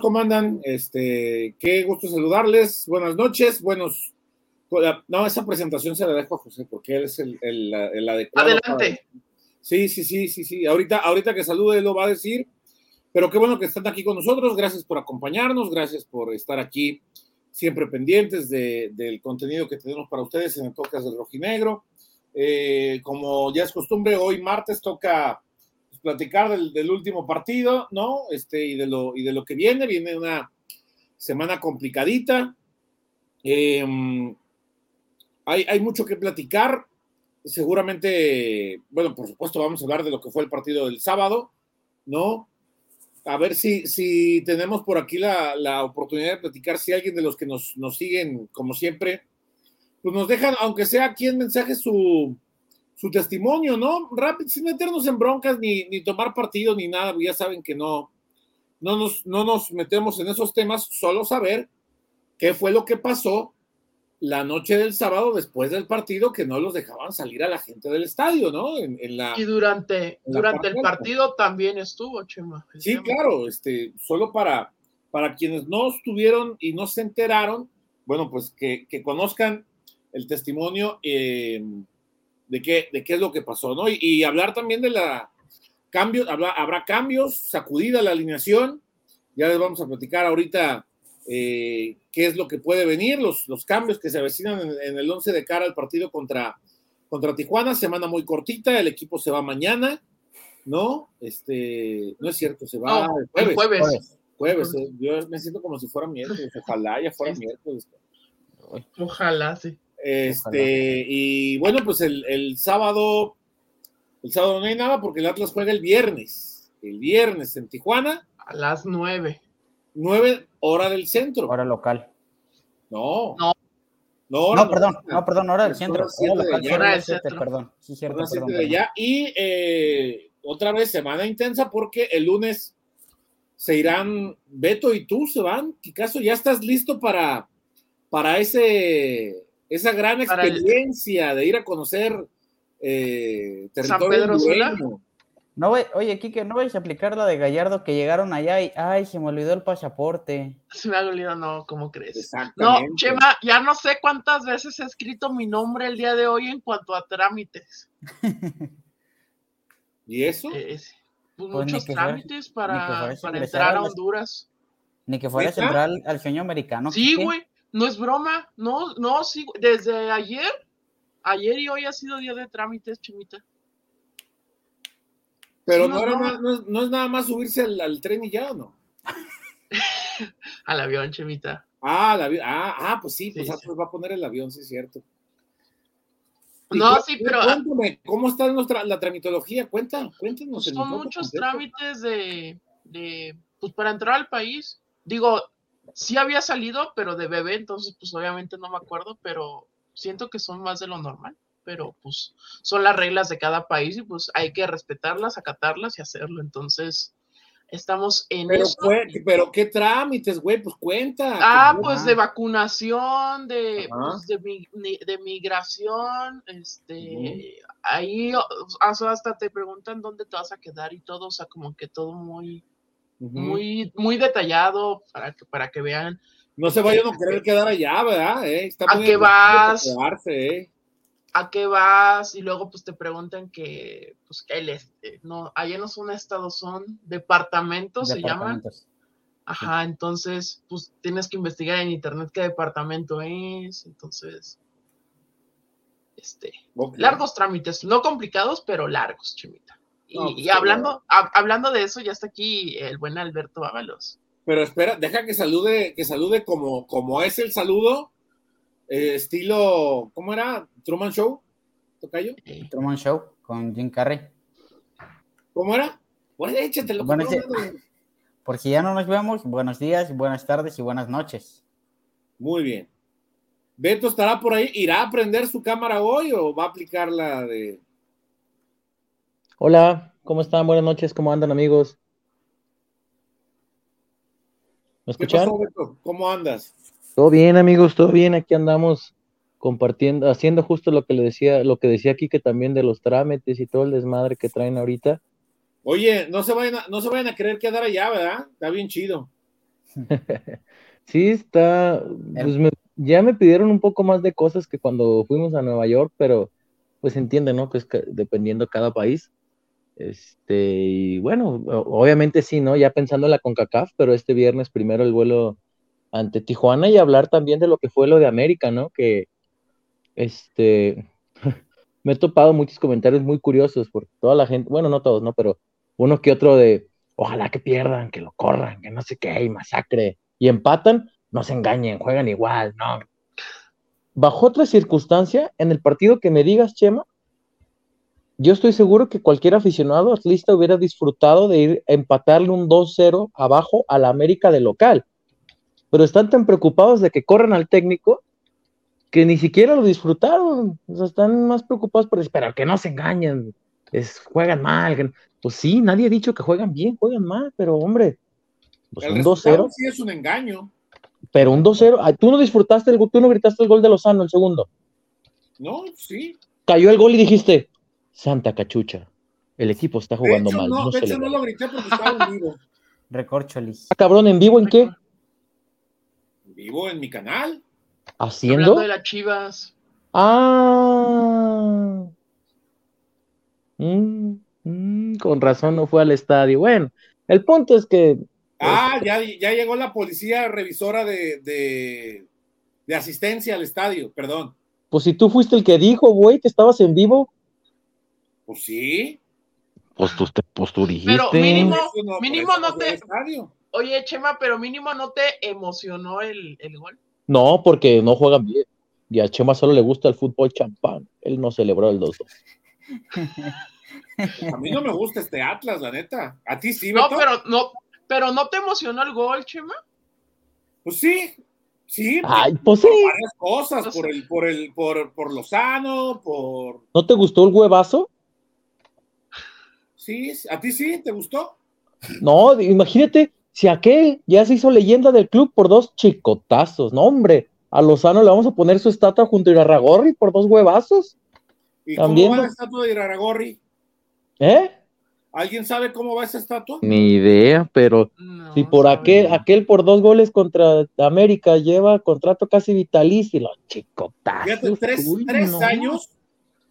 ¿Cómo andan amigos? ¿Cómo andan? Este, qué gusto saludarles. Buenas noches, buenos. No, esa presentación se la dejo a José porque él es el, el, adecuado. Adelante. Sí, sí, sí, sí, sí. Ahorita, ahorita que salude lo va a decir. Pero qué bueno que están aquí con nosotros. Gracias por acompañarnos, gracias por estar aquí siempre pendientes del contenido que tenemos para ustedes en el podcast del Rojinegro. Eh, como ya es costumbre, hoy martes toca platicar del, último partido, ¿no? Este, y de lo, y de lo que viene, viene una semana complicadita. Em, hay, hay, mucho que platicar. Seguramente, bueno, por supuesto, vamos a hablar de lo que fue el partido del sábado, ¿no? A ver si, si tenemos por aquí la, la oportunidad de platicar, si alguien de los que nos, nos siguen, como siempre, pues nos dejan, aunque sea aquí en mensaje, su, su testimonio, ¿no? Rápido, sin meternos en broncas ni, ni tomar partido ni nada, ya saben que no, no nos, no nos metemos en esos temas, solo saber qué fue lo que pasó la noche del sábado después del partido que no los dejaban salir a la gente del estadio, ¿no? En, la, y durante, durante el partido también estuvo, Chema. Sí, claro, este, solo para, para quienes no estuvieron y no se enteraron, bueno, pues que, que conozcan el testimonio. Eh, de qué, de qué es lo que pasó, ¿no? Y, hablar también de la cambio, habrá, cambios, sacudida la alineación, ya les vamos a platicar ahorita eh, qué es lo que puede venir, los, los cambios que se avecinan en, el 11 de cara al partido contra, contra Tijuana, semana muy cortita, el equipo se va mañana, ¿no? Este, no es cierto, se va el jueves. jueves. Eh, yo me siento como si fuera miércoles, ojalá ya fuera miércoles. Ojalá, sí. Este, y bueno, pues el, sábado, el sábado no hay nada porque el Atlas juega el viernes. El viernes en Tijuana. A las nueve. Nueve, hora del centro. Hora local. No. No. No, perdón, no, perdón, hora del centro. Hora del centro. Perdón, sí, cierto, Y eh, otra vez semana intensa porque el lunes se irán Beto y tú se van. caso ya estás listo para, para ese esa gran experiencia de ir a conocer eh, territorio San No, oye, Kike, ¿no vais a aplicar la de Gallardo que llegaron allá y, ay, se me olvidó el pasaporte? Se me ha olvidado, no, ¿cómo crees? No, Chema, ya no sé cuántas veces he escrito mi nombre el día de hoy en cuanto a trámites. ¿Y eso? Eh, pues, pues muchos trámites para, para entrar a Honduras. Ni que fuera central al sueño americano. Sí, güey. No es broma, no, no, sí, desde ayer, ayer y hoy ha sido día de trámites, Chimita. Pero no, es, nada más subirse al, tren y ya, ¿o no? al avión, Chimita. Ah, ah, ah, pues sí, pues va a poner el avión, sí es cierto. No, sí, pero. Cuéntame, ¿cómo está nuestra, la tramitología? Cuenta, cuéntanos. Son muchos trámites de, de, pues para entrar al país. Digo, sí había salido, pero de bebé, entonces pues obviamente no me acuerdo, pero siento que son más de lo normal, pero pues son las reglas de cada país y pues hay que respetarlas, acatarlas y hacerlo, entonces estamos en pero, eso. pero qué trámites, güey, pues cuenta. Ah, pues de vacunación, de, pues, de, migración, este, ahí hasta te preguntan dónde te vas a quedar y todo, o sea, como que todo muy muy, muy detallado para que, para que vean. No se vayan a querer quedar allá, ¿verdad? Eh, ¿A qué vas? Eh. ¿A qué vas? Y luego pues te preguntan que, pues que el, este, no, allá no son estados, son departamentos, se llaman. Ajá, entonces, pues tienes que investigar en internet qué departamento es, entonces, este, largos trámites, no complicados, pero largos, chimita. Y, pues, hablando, hablando de eso, ya está aquí el buen Alberto Ábalos. Pero espera, deja que salude, que salude como, como es el saludo, eh, estilo, ¿cómo era? Truman Show, Tocayo. Truman Show con Jim Carrey. ¿Cómo era? Bueno, échatelo. Bueno, porque ya no nos vemos, buenos días, buenas tardes y buenas noches. Muy bien. Beto estará por ahí, ¿irá a prender su cámara hoy o va a aplicar la de Hola, ¿cómo están? Buenas noches, ¿cómo andan amigos? ¿Me escuchan? ¿Cómo andas? Todo bien, amigos, todo bien. Aquí andamos compartiendo, haciendo justo lo que le decía, lo que decía aquí que también de los trámites y todo el desmadre que traen ahorita. Oye, no se vayan a, no se vayan a querer quedar allá, ¿verdad? Está bien chido. sí, está. Pues ya me pidieron un poco más de cosas que cuando fuimos a Nueva York, pero pues entiende, ¿no? Que es dependiendo cada país. Este, y bueno, obviamente sí, ¿no? Ya pensando en la CONCACAF, pero este viernes primero el vuelo ante Tijuana y hablar también de lo que fue lo de América, ¿no? Que este me he topado muchos comentarios muy curiosos por toda la gente, bueno, no todos, ¿no? Pero uno que otro de ojalá que pierdan, que lo corran, que no sé qué, y masacre, y empatan, no se engañen, juegan igual, no. Bajo otra circunstancia, en el partido que me digas, Chema, yo estoy seguro que cualquier aficionado atlista hubiera disfrutado de ir a empatarle un 2-0 abajo a la América de local. Pero están tan preocupados de que corran al técnico que ni siquiera lo disfrutaron. O sea, están más preocupados por esperar que no se engañen, es, juegan mal. Pues sí, nadie ha dicho que juegan bien, juegan mal, pero hombre, pues un 2-0. Sí, es un engaño. Pero un 2-0, tú no disfrutaste el tú no gritaste el gol de Lozano el segundo. No, sí. Cayó el gol y dijiste, Santa cachucha, el equipo está jugando mal. No, de hecho no lo grité porque estaba en vivo. Recorcholis. Ah, cabrón, ¿en vivo en qué? En vivo en mi canal. ¿Haciendo? de las chivas. Ah. Mm, mm, con razón no fue al estadio. Bueno, el punto es que. Ah, ya, ya llegó la policía revisora de, de, de asistencia al estadio, perdón. Pues si tú fuiste el que dijo, güey, que estabas en vivo. Pues sí. Pues tú, pues tú dijiste. Pero mínimo, mínimo no te. Oye, Chema, pero mínimo no te emocionó el, el gol. No, porque no juegan bien. Y a Chema solo le gusta el fútbol champán. Él no celebró el 2-2. a mí no me gusta este Atlas, la neta. A ti sí, Beto? No, pero no, pero no te emocionó el gol, Chema. Pues sí, sí. Ay, pues sí. varias cosas, por el, por el, por, por Lozano, por. ¿No te gustó el huevazo? Sí, ¿a ti sí? ¿Te gustó? No, imagínate, si aquel ya se hizo leyenda del club por dos chicotazos, no hombre, a Lozano le vamos a poner su estatua junto a Irarragorri por dos huevazos. ¿Y ¿También? cómo va la estatua de Irarragorri? ¿Eh? ¿Alguien sabe cómo va esa estatua? Ni idea, pero si por aquel, aquel por dos goles contra América lleva contrato casi vitalicio, los chicotazos. Fíjate, tres, años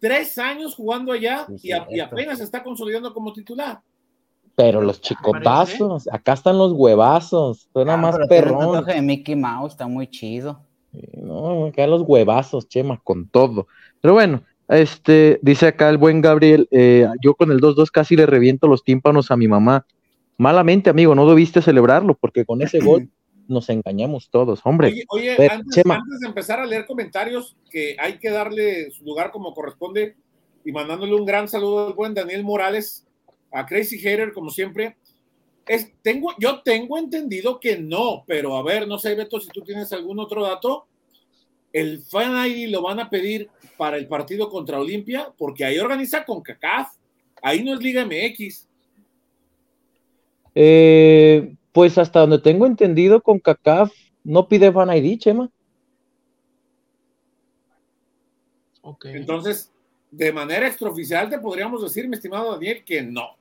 tres años jugando allá y, apenas está consolidando como titular. Pero los chicotazos, acá están los huevazos, suena ah, más perrón. El de Mickey Mouse está muy chido. No, acá los huevazos, Chema, con todo. Pero bueno, este, dice acá el buen Gabriel, eh, yo con el 2-2 casi le reviento los tímpanos a mi mamá. Malamente, amigo, no debiste celebrarlo, porque con ese gol nos engañamos todos, hombre. Oye, antes, de empezar a leer comentarios, que hay que darle su lugar como corresponde y mandándole un gran saludo al buen Daniel Morales, a Crazy Hater, como siempre. Es, tengo, yo tengo entendido que no, pero a ver, no sé, Beto, si tú tienes algún otro dato. El Fan ID lo van a pedir para el partido contra Olimpia, porque ahí organiza con CACAF, ahí no es Liga MX. Eh, pues hasta donde tengo entendido, con CACAF no pide Fan ID, Chema. Entonces, de manera extraoficial te podríamos decir, mi estimado Daniel, que no.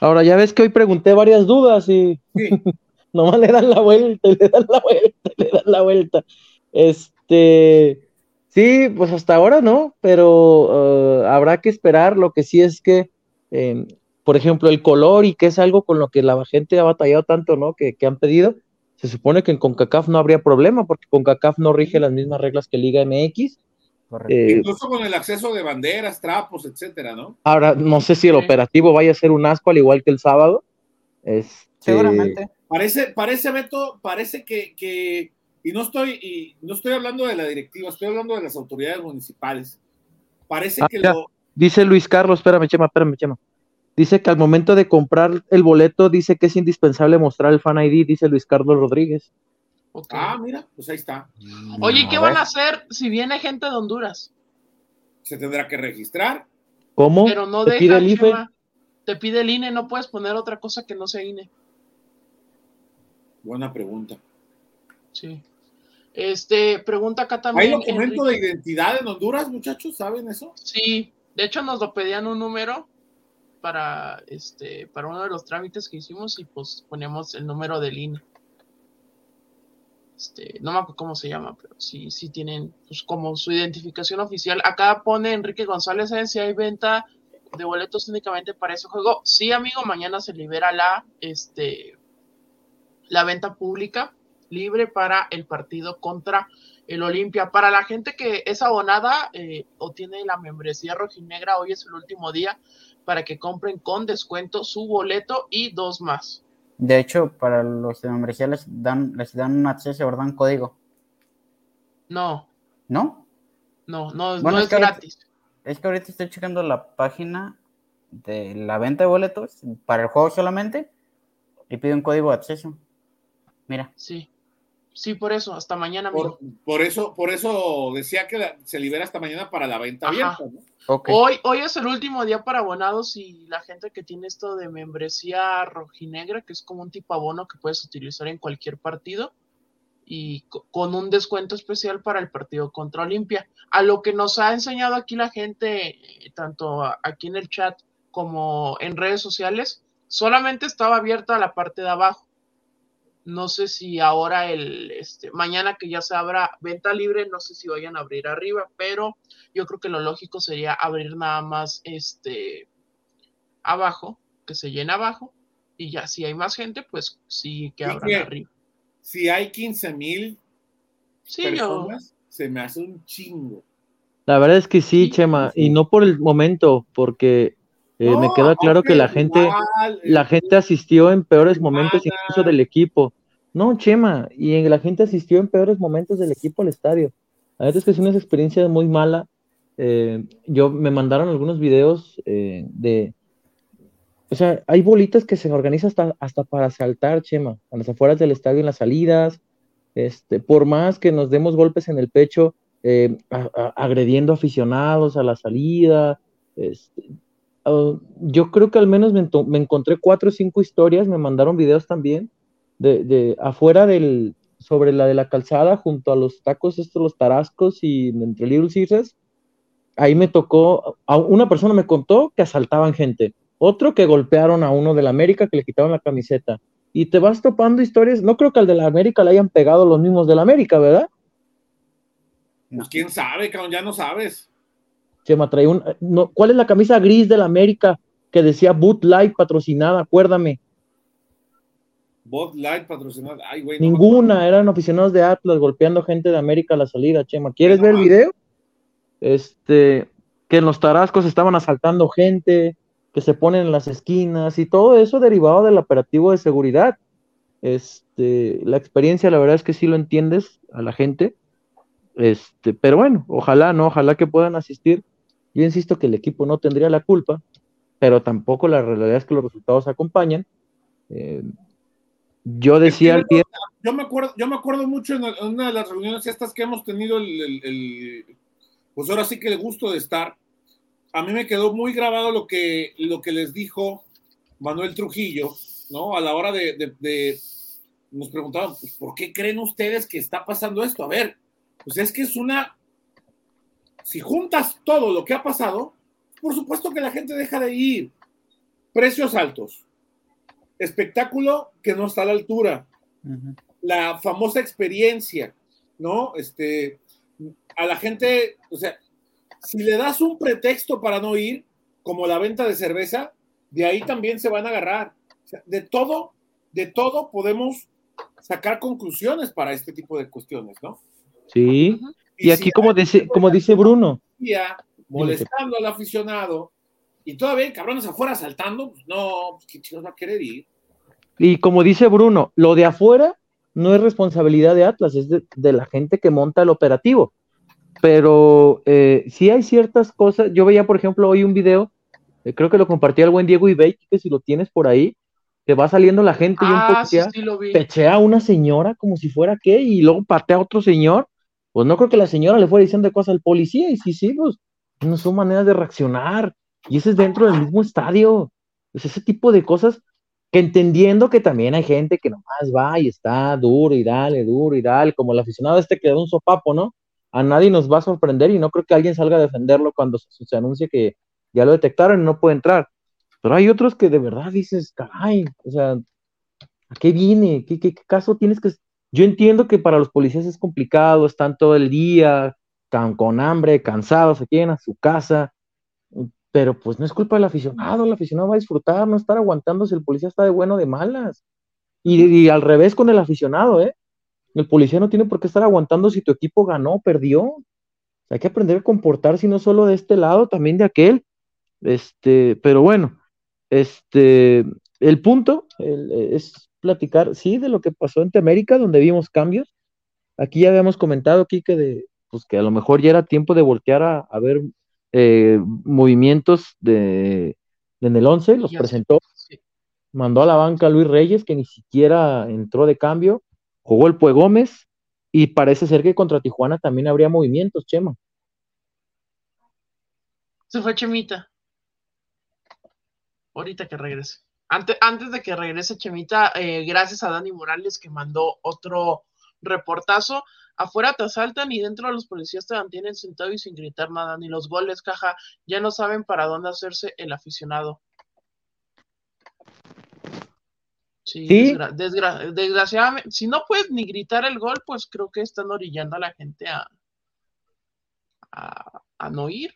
Ahora ya ves que hoy pregunté varias dudas y sí. nomás le dan la vuelta, le dan la vuelta, le dan la vuelta. Este, sí, pues hasta ahora no, pero uh, habrá que esperar. Lo que sí es que eh, por ejemplo, el color y que es algo con lo que la gente ha batallado tanto, ¿no? Que, han pedido. Se supone que en CONCACAF no habría problema porque CONCACAF no rige las mismas reglas que Liga MX. Eh, Incluso con el acceso de banderas, trapos, etcétera, ¿no? Ahora, no sé si el operativo vaya a ser un asco al igual que el sábado. Este, Seguramente. Parece, parece, Beto, parece que, y no estoy, y no estoy hablando de la directiva, estoy hablando de las autoridades municipales. Parece ah, que lo. Dice Luis Carlos, espérame, Chema, espérame, Chema. Dice que al momento de comprar el boleto, dice que es indispensable mostrar el fan ID, dice Luis Carlos Rodríguez. Ah, mira, pues ahí está. Oye, ¿qué van a hacer si viene gente de Honduras? Se tendrá que registrar. ¿Cómo? Pero no ¿Te pide el IFE? Te pide el INE, no puedes poner otra cosa que no sea INE. Buena pregunta. Sí. Este, pregunta acá también. ¿Hay documento de identidad en Honduras, muchachos? ¿Saben eso? Sí, de hecho nos lo pedían un número para este para uno de los trámites que hicimos y pues ponemos el número del INE. Este, no me acuerdo cómo se llama, pero sí, tienen pues, como su identificación oficial. Acá pone Enrique González si hay venta de boletos únicamente para ese juego. Sí, amigo, mañana se libera la, este, la venta pública libre para el partido contra el Olimpia. Para la gente que es abonada eh, o tiene la membresía rojinegra, hoy es el último día para que compren con descuento su boleto y dos más. De hecho, para los de membresía les dan, les dan un acceso, ¿verdad? Un código. No. ¿No? No, no, no es, gratis. es que ahorita estoy checando la página de la venta de boletos para el juego solamente y pide un código de acceso. Mira. Sí. Sí, por eso, hasta mañana. Por, por eso, por eso decía que se libera hasta mañana para la venta abierta. Hoy, hoy es el último día para abonados y la gente que tiene esto de membresía rojinegra, que es como un tipo abono que puedes utilizar en cualquier partido y con un descuento especial para el partido contra Olimpia. A lo que nos ha enseñado aquí la gente, eh, tanto aquí en el chat como en redes sociales, solamente estaba abierta la parte de abajo no sé si ahora el este, mañana que ya se abra venta libre, no sé si vayan a abrir arriba, pero yo creo que lo lógico sería abrir nada más este abajo, que se llene abajo, y ya si hay más gente, pues sí que abran arriba. Si hay 15 mil personas, se me hace un chingo. La verdad es que sí, Chema, y no por el momento, porque eh, me queda claro que la gente, la eh, gente asistió en peores momentos incluso del equipo. No, Chema, y la gente asistió en peores momentos del equipo al estadio. A veces que es una experiencia muy mala. Eh, yo me mandaron algunos videos de, o sea, hay bolitas que se organizan hasta, hasta para saltar, Chema, a las afueras del estadio en las salidas. Este, por más que nos demos golpes en el pecho, agrediendo aficionados a la salida. Este, Ah, yo creo que al menos me, encontré cuatro o cinco historias, me mandaron videos también, de, afuera del, sobre la de la calzada, junto a los tacos, estos, los tarascos y entre Little Caesars. Ahí me tocó, a una persona me contó que asaltaban gente, otro que golpearon a uno de la América que le quitaron la camiseta. Y te vas topando historias, no creo que al de la América le hayan pegado los mismos de la América, ¿verdad? Pues quién sabe, ya no sabes. Chema trae un. No, ¿Cuál es la camisa gris de la América que decía Boot Light patrocinada? Acuérdame. Boot Light patrocinada. Ay, güey. Ninguna, eran aficionados de Atlas golpeando gente de América a la salida, Chema. ¿Quieres ver el video? Este, que en los tarascos estaban asaltando gente, que se ponen en las esquinas y todo eso derivado del operativo de seguridad. Este, la experiencia, la verdad es que sí lo entiendes a la gente. Este, pero bueno, ojalá, ¿no? Ojalá que puedan asistir yo insisto que el equipo no tendría la culpa, pero tampoco la realidad es que los resultados acompañan. Eh, yo decía al pie... Yo me acuerdo, yo me acuerdo mucho en, una de las reuniones estas que hemos tenido el, pues ahora sí que el gusto de estar. A mí me quedó muy grabado lo que, lo que les dijo Manuel Trujillo, ¿no? A la hora de, de nos preguntaban, pues, ¿por qué creen ustedes que está pasando esto? A ver, pues es que es una si juntas todo lo que ha pasado, por supuesto que la gente deja de ir. Precios altos, espectáculo que no está a la altura, la famosa experiencia, ¿no? Este, a la gente, o sea, si le das un pretexto para no ir, como la venta de cerveza, de ahí también se van a agarrar. de todo, de todo podemos sacar conclusiones para este tipo de cuestiones, ¿no? Sí. Y, aquí, como dice, como dice Bruno. Molestando al aficionado y todavía cabrones afuera saltando, pues no, pues ¿qué chicos va a querer ir? Y como dice Bruno, lo de afuera no es responsabilidad de Atlas, es de, la gente que monta el operativo. Pero eh, sí hay ciertas cosas. Yo veía, por ejemplo, hoy un video, eh, creo que lo compartía el buen Diego Ibey, que si lo tienes por ahí, que va saliendo la gente y un ah, pechea a una señora como si fuera qué, y luego patea a otro señor pues no creo que la señora le fuera diciendo cosas al policía, y sí, sí, pues no son maneras de reaccionar, y ese es dentro del mismo estadio, pues ese tipo de cosas que entendiendo que también hay gente que nomás va y está duro y dale, duro y dale, como el aficionado este que da un sopapo, ¿no? A nadie nos va a sorprender y no creo que alguien salga a defenderlo cuando se, anuncie que ya lo detectaron y no puede entrar. Pero hay otros que de verdad dices, caray, o sea, ¿a qué viene? ¿Qué, qué, caso tienes que...? Yo entiendo que para los policías es complicado, están todo el día con, con hambre, cansados, se quieren a su casa, pero pues no es culpa del aficionado, el aficionado va a disfrutar, no estar aguantando si el policía está de bueno o de malas. Y, al revés con el aficionado, ¿eh? El policía no tiene por qué estar aguantando si tu equipo ganó o perdió. hay que aprender a comportarse no solo de este lado, también de aquel. Este, pero bueno, este, el punto es platicar, sí, de lo que pasó en América, donde vimos cambios. Aquí ya habíamos comentado, aquí que, de, pues que a lo mejor ya era tiempo de voltear a, ver eh, movimientos de, en el 11, los presentó mandó a la banca a Luis Reyes, que ni siquiera entró de cambio, jugó el Pue Gómez, y parece ser que contra Tijuana también habría movimientos, Chema. Se fue Chemita. Ahorita que regrese. Antes, antes de que regrese Chemita, eh, gracias a Dani Morales que mandó otro reportazo. Afuera te asaltan y dentro de los policías te mantienen sentado y sin gritar nada, ni los goles, caja, ya no saben para dónde hacerse el aficionado. Sí, desgraciadamente, si no puedes ni gritar el gol, pues creo que están orillando a la gente a, a, no ir.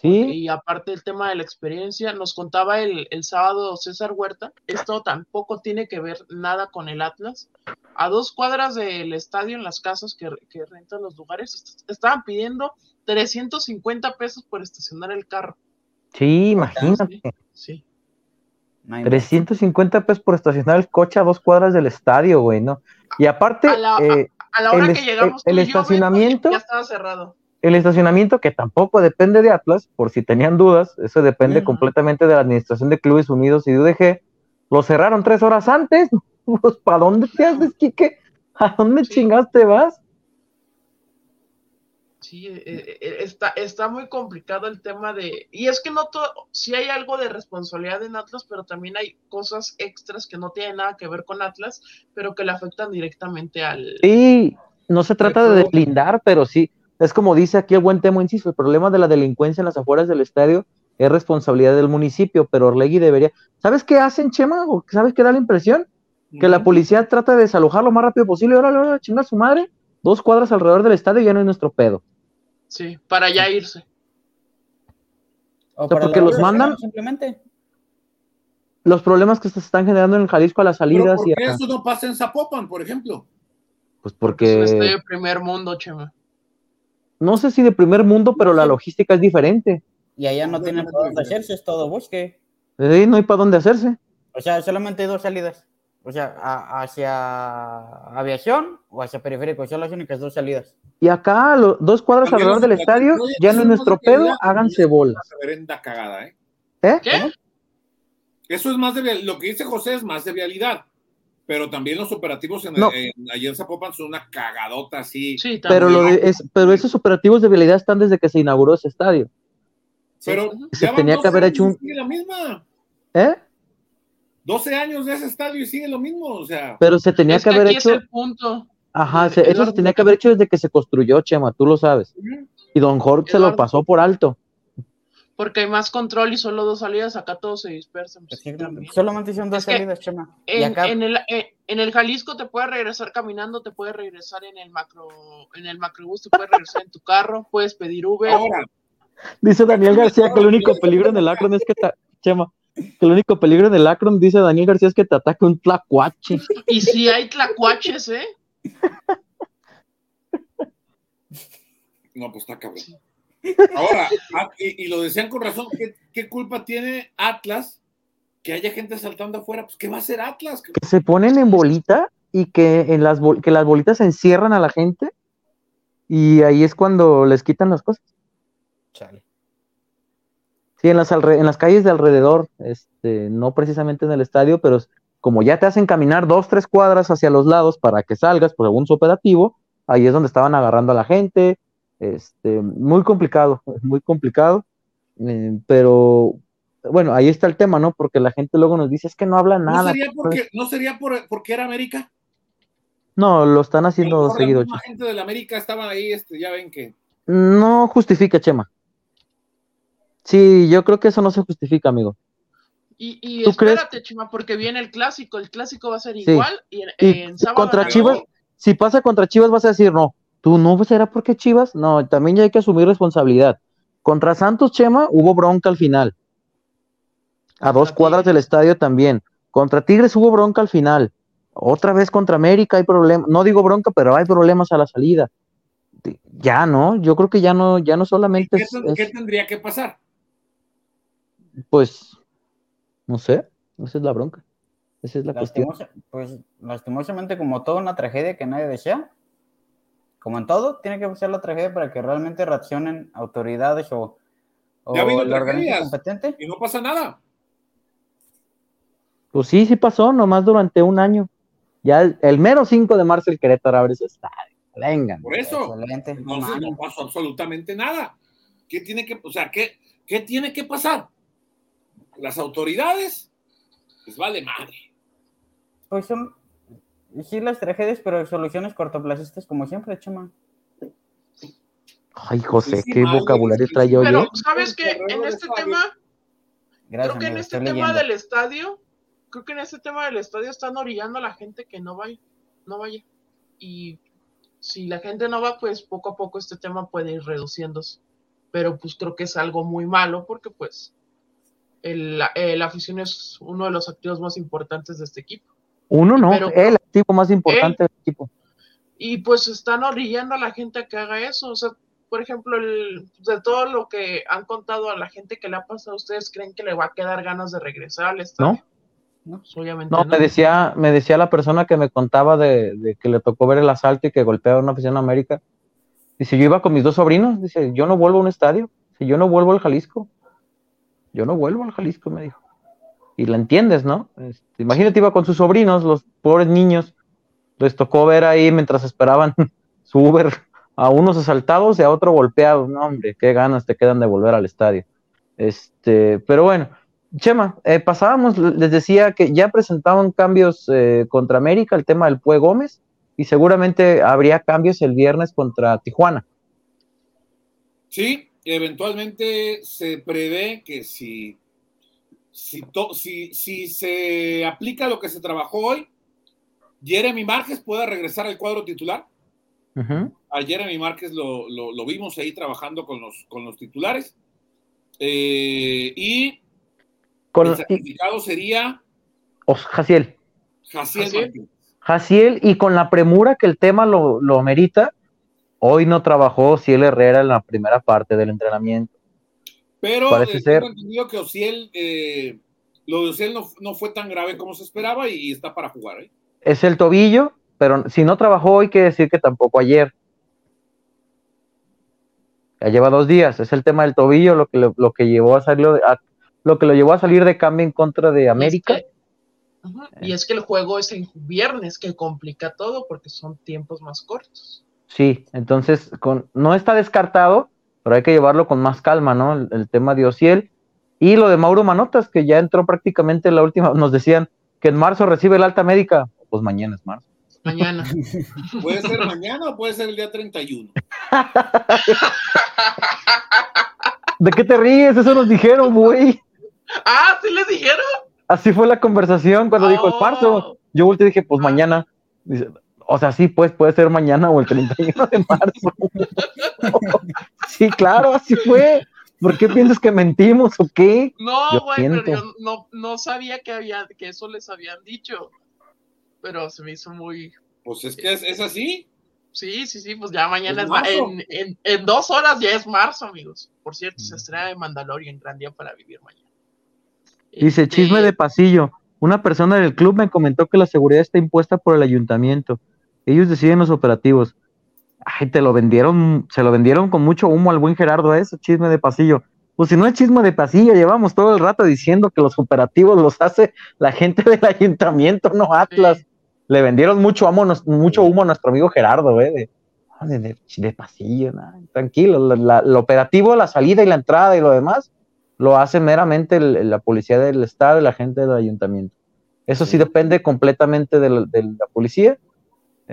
Sí. Y aparte el tema de la experiencia, nos contaba el, sábado César Huerta, esto tampoco tiene que ver nada con el Atlas. A dos cuadras del estadio, en las casas que, que rentan los lugares, estaban pidiendo 350 pesos por estacionar el carro. Sí, imagínate. sí. 350 pesos por estacionar el coche a dos cuadras del estadio, güey, ¿no? Y aparte, a la, eh, hora el, que llegamos, el, estacionamiento, ya estaba cerrado. El estacionamiento que tampoco depende de Atlas, por si tenían dudas, eso depende completamente de la administración de Clubes Unidos y de UDG. Lo cerraron tres horas antes. Pues, ¿Para dónde te haces, Quique? ¿A dónde chingaste vas? Sí, eh, eh, está, está muy complicado el tema de... Y es que no todo, sí hay algo de responsabilidad en Atlas, pero también hay cosas extras que no tienen nada que ver con Atlas, pero que le afectan directamente al... Sí, no se trata de deslindar, pero sí, es como dice aquí el buen tema, insisto, el problema de la delincuencia en las afueras del estadio es responsabilidad del municipio, pero Orlegui debería... ¿Sabes qué hacen, Chema? ¿Sabes qué da la impresión? Que la policía trata de desalojar lo más rápido posible, ahora, ahora, chinga su madre, dos cuadras alrededor del estadio ya no es nuestro pedo. Sí, para ya irse. O, porque los mandan simplemente. Los problemas que se están generando en Jalisco a las salidas. ¿Por qué eso no pasa en Zapopan, por ejemplo? Pues porque. Es de primer mundo, Chema. No sé si de primer mundo, pero la logística es diferente. Y allá no tienen para dónde hacerse, es todo bosque. Sí, no hay para dónde hacerse. O sea, solamente hay dos salidas. O sea, hacia aviación o hacia periférico, son las únicas dos salidas. Y acá, dos cuadras alrededor del estadio, ya no es nuestro pedo, háganse bolas. cagada, ¿eh? ¿Eh? ¿Qué? Eso es más de lo que dice José es más de vialidad. Pero también los operativos en, allí en Zapopan son una cagadota así. Sí, pero, lo es, pero esos operativos de vialidad están desde que se inauguró ese estadio. Pero se tenía que haber hecho un. La misma. ¿Eh? 12 años de ese estadio y sigue lo mismo, o sea. Pero se tenía que, haber hecho. punto. Ajá, eso se tenía que haber hecho desde que se construyó, Chema, tú lo sabes. Y Don Jorge se lo pasó por alto. Porque hay más control y solo dos salidas, acá todos se dispersan. Pues solamente hicieron dos salidas, Chema. En, el, en el Jalisco te puedes regresar caminando, te puedes regresar en el macro, en el macrobús, te puedes regresar en tu carro, puedes pedir Uber. Dice Daniel García que el único peligro en el Akron es que, Chema, que el único peligro en el Akron, dice Daniel García, es que te ataque un tlacuache. Y si hay tlacuaches, ¿eh? No, pues está cabrón. Ahora, ah, y, lo decían con razón, ¿qué, culpa tiene Atlas que haya gente saltando afuera? Pues, ¿qué va a hacer Atlas? Que se ponen en bolita y que, en las, que las bolitas encierran a la gente y ahí es cuando les quitan las cosas. Chale. Sí, en las, en las calles de alrededor, este, no precisamente en el estadio, pero como ya te hacen caminar dos, tres cuadras hacia los lados para que salgas por algún operativo, ahí es donde estaban agarrando a la gente, este, muy complicado, muy complicado, eh, pero bueno, ahí está el tema, ¿no? Porque la gente luego nos dice, es que no habla nada. ¿No sería porque, ¿no sería porque era América? No, lo están haciendo seguido. La gente de la América estaba ahí, este, ya ven que... No justifica, Chema. Sí, yo creo que eso no se justifica, amigo. Y, y espérate, Chima, porque viene el clásico, el clásico va a ser igual y en, sábado contra Chivas, si pasa contra Chivas vas a decir, no, tú no será porque Chivas, no, también ya hay que asumir responsabilidad. Contra Santos Chema hubo bronca al final. A dos cuadras del estadio también. Contra Tigres hubo bronca al final. Otra vez contra América hay problemas. No digo bronca, pero hay problemas a la salida. Ya no, yo creo que ya no, ya no solamente. Qué, ¿qué tendría que pasar? Pues no sé, esa es la bronca. Esa es la cuestión. Pues lastimosamente, como toda una tragedia que nadie desea, como en todo, tiene que ser la tragedia para que realmente reaccionen autoridades o, o ya el organismo competente. Y no pasa nada. Pues sí, sí pasó, nomás durante un año. Ya el, mero 5 de marzo el Querétaro abre su estadio. Vengan. Por eso. Entonces no, pasó absolutamente nada. ¿Qué tiene que, o sea, qué, qué tiene que pasar? las autoridades, pues vale madre. Pues son, sí, las tragedias, pero soluciones cortoplacistas como siempre, chama. Ay, José, qué vocabulario trae hoy. Pero, ¿sabes qué? En este tema, creo que en este tema del estadio, creo que en este tema del estadio están orillando a la gente que no vaya, no vaya. Y si la gente no va, pues poco a poco este tema puede ir reduciéndose. Pero pues creo que es algo muy malo porque pues el, la afición es uno de los activos más importantes de este equipo. Uno no, el activo más importante del equipo. Y pues están orillando a la gente a que haga eso. O sea, por ejemplo, el, de todo lo que han contado a la gente que le ha pasado, ¿ustedes creen que le va a quedar ganas de regresar al estadio? No. Pues, obviamente no, Me, decía, me decía la persona que me contaba de, que le tocó ver el asalto y que golpeaba a una afición en América. Dice, yo iba con mis dos sobrinos, dice, yo no vuelvo a un estadio, si yo no vuelvo al Jalisco yo no vuelvo al Jalisco, me dijo. Y la entiendes, ¿no? Este, imagínate, iba con sus sobrinos, los pobres niños, les tocó ver ahí mientras esperaban su Uber a unos asaltados y a otro golpeado. No, hombre, qué ganas te quedan de volver al estadio. Este, pero bueno, Chema, eh, pasábamos, les decía que ya presentaban cambios eh, contra América, el tema del Pue Gómez, y seguramente habría cambios el viernes contra Tijuana. Sí, eventualmente se prevé que si, si, si, se aplica lo que se trabajó hoy, Jeremy Márquez pueda regresar al cuadro titular. A Jeremy Márquez lo, vimos ahí trabajando con los, con los titulares. Eh, y con, el certificado sería Jaciel. Jaciel. Jaciel, y con la premura que el tema lo, lo merita, Hoy no trabajó Ociel Herrera en la primera parte del entrenamiento. Pero Parece eh, ser... entendido que Ociel, eh, lo de Ociel no, fue tan grave como se esperaba y está para jugar. ¿eh? Es el tobillo, pero si no trabajó hoy, quiere decir que tampoco ayer. Ya lleva dos días. Es el tema del tobillo lo que lo, que llevó a salir lo que lo llevó a salir de cambio en contra de América. y es que el juego es en viernes, que complica todo porque son tiempos más cortos. Sí, entonces con, no está descartado, pero hay que llevarlo con más calma, ¿no? El, tema de Ociel. Y lo de Mauro Manotas, que ya entró prácticamente la última, nos decían que en marzo recibe la alta médica. Pues mañana es marzo. Mañana. puede ser mañana o puede ser el día 31. ¿De qué te ríes? Eso nos dijeron, güey. Ah, ¿sí les dijeron? Así fue la conversación cuando dijo el marzo. Oh. Yo volteé y dije, pues mañana. Dice, o sea, sí, pues puede ser mañana o el 31 de marzo. sí, claro, así fue. ¿Por qué piensas que mentimos o qué? No, güey, pero yo no, no sabía que, había, que eso les habían dicho. Pero se me hizo muy. Pues es que es, así. Sí, sí, sí, pues ya mañana es, en, en, dos horas ya es marzo, amigos. Por cierto, se estrena de Mandalorian, gran día para vivir mañana. Dice, chisme este de pasillo. Una persona del club me comentó que la seguridad está impuesta por el ayuntamiento ellos deciden los operativos. Ay, te lo vendieron, se lo vendieron con mucho humo al buen Gerardo, eso, chisme de pasillo. Pues si no es chisme de pasillo, llevamos todo el rato diciendo que los operativos los hace la gente del ayuntamiento, no Atlas. Le vendieron mucho humo, mucho humo a nuestro amigo Gerardo, ¿eh? De, pasillo, tranquilo. el operativo, la salida y la entrada y lo demás, lo hace meramente la policía del Estado y la gente del ayuntamiento. Eso sí, depende completamente de la policía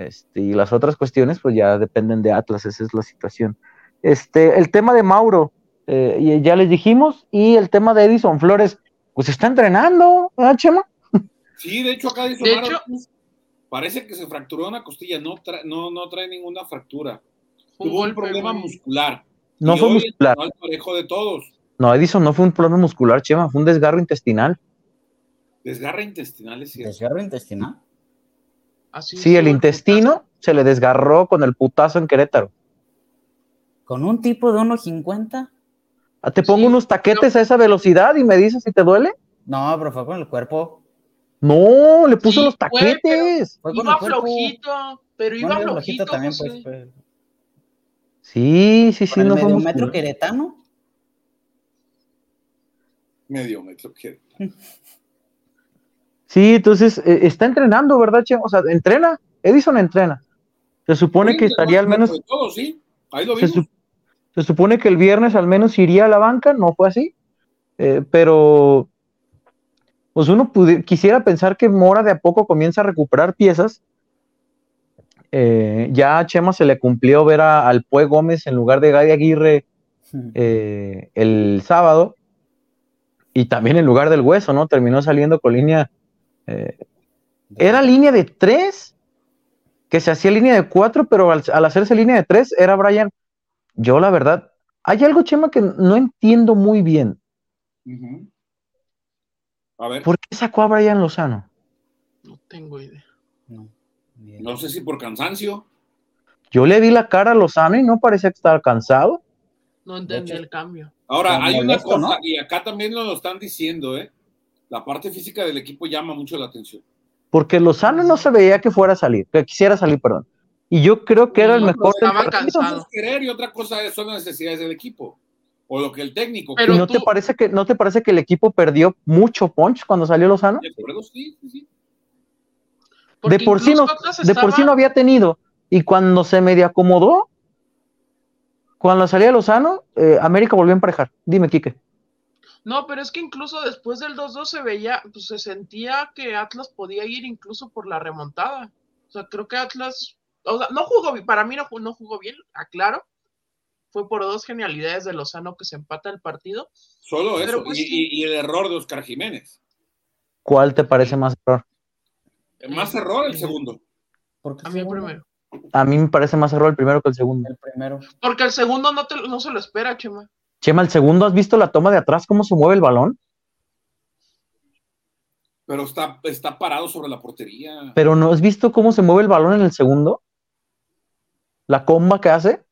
este, y las otras cuestiones, pues ya dependen de Atlas, esa es la situación. Este, el tema de Mauro, eh, ya les dijimos, y el tema de Edison Flores, pues está entrenando, ¿verdad, Chema? Sí, de hecho acá De hecho- Ortiz, parece que se fracturó una costilla, no, trae- no, no trae ninguna fractura. Un Tuvo un problema muscular. No Y fue hoy muscular. entrenó al parejo de todos. No, Edison no fue un problema muscular, Chema, fue un desgarro intestinal. Desgarra intestinal, es cierto. Desgarro intestinal. Así Sí, el intestino se le desgarró con el putazo en Querétaro. Con un tipo de 1.50. Ah, Te pongo Sí, unos taquetes a esa velocidad y me dices si te duele. No, pero fue con el cuerpo. No, le puso Sí, los fue, taquetes. Fue Iba flojito, pero iba Bueno, flojito, también, José. pues. fue- Sí, sí, sí, el no fue medio muscular. metro queretano. Medio metro. que- Sí, entonces eh, está entrenando, ¿verdad, Chema? O sea, entrena. Edison entrena. Se supone Sí, que estaría al menos, de todo, sí. Ahí lo se, su- se supone que el viernes al menos iría a la banca, no fue así. Eh, pero, pues uno pudi- quisiera pensar que Mora de a poco comienza a recuperar piezas. Eh, ya a Chema se le cumplió ver a, al Pue Gómez en lugar de Gadi Aguirre eh, el sábado. Y también en lugar del hueso, ¿no? Terminó saliendo con línea. Eh, era línea de tres, que se hacía línea de cuatro, pero al, al hacerse línea de tres era Brian. Yo, la verdad, hay algo, Chema, que no entiendo muy bien. Ujú. A ver, ¿Por qué sacó a Brian Lozano? No tengo idea. No, sé si por cansancio. Yo le vi la cara a Lozano y no parecía que estaba cansado. No entendí el cambio. Ahora, hay una cosa, ¿no? y acá también nos lo están diciendo, ¿eh? La parte física del equipo llama mucho la atención. Porque Lozano no se veía que fuera a salir, que quisiera salir, perdón. Y yo creo que era el mejor estaba cansado. Querer y otra cosa son las necesidades del equipo. O lo que el técnico. Pero ¿Y no tú- te parece que no te parece que el equipo perdió mucho punch cuando salió Lozano? ¿De acuerdo? Sí, sí, de por sí no, de por sí no había tenido. Y cuando se medio acomodó, cuando salía Lozano, eh, América volvió a emparejar. Dime, Quique. No, pero es que incluso después del 2-2 se veía, pues se sentía que Atlas podía ir incluso por la remontada. O sea, creo que Atlas, o sea, no jugó bien, para mí no, ju- no jugó bien, aclaro. Fue por dos genialidades de Lozano que se empata el partido. Solo Pero eso. pues y, sí. y- y el error de Oscar Jiménez. ¿Cuál te parece más error? Más error el segundo. ¿Por qué A mí el primero. A mí me parece más error el primero que el segundo. El primero. Porque el segundo no, te, no se lo espera, Chema. Chema, el segundo, ¿has visto la toma de atrás, cómo se mueve el balón? Pero está, está parado sobre la portería. Pero ¿no has visto cómo se mueve el balón en el segundo? La comba que hace.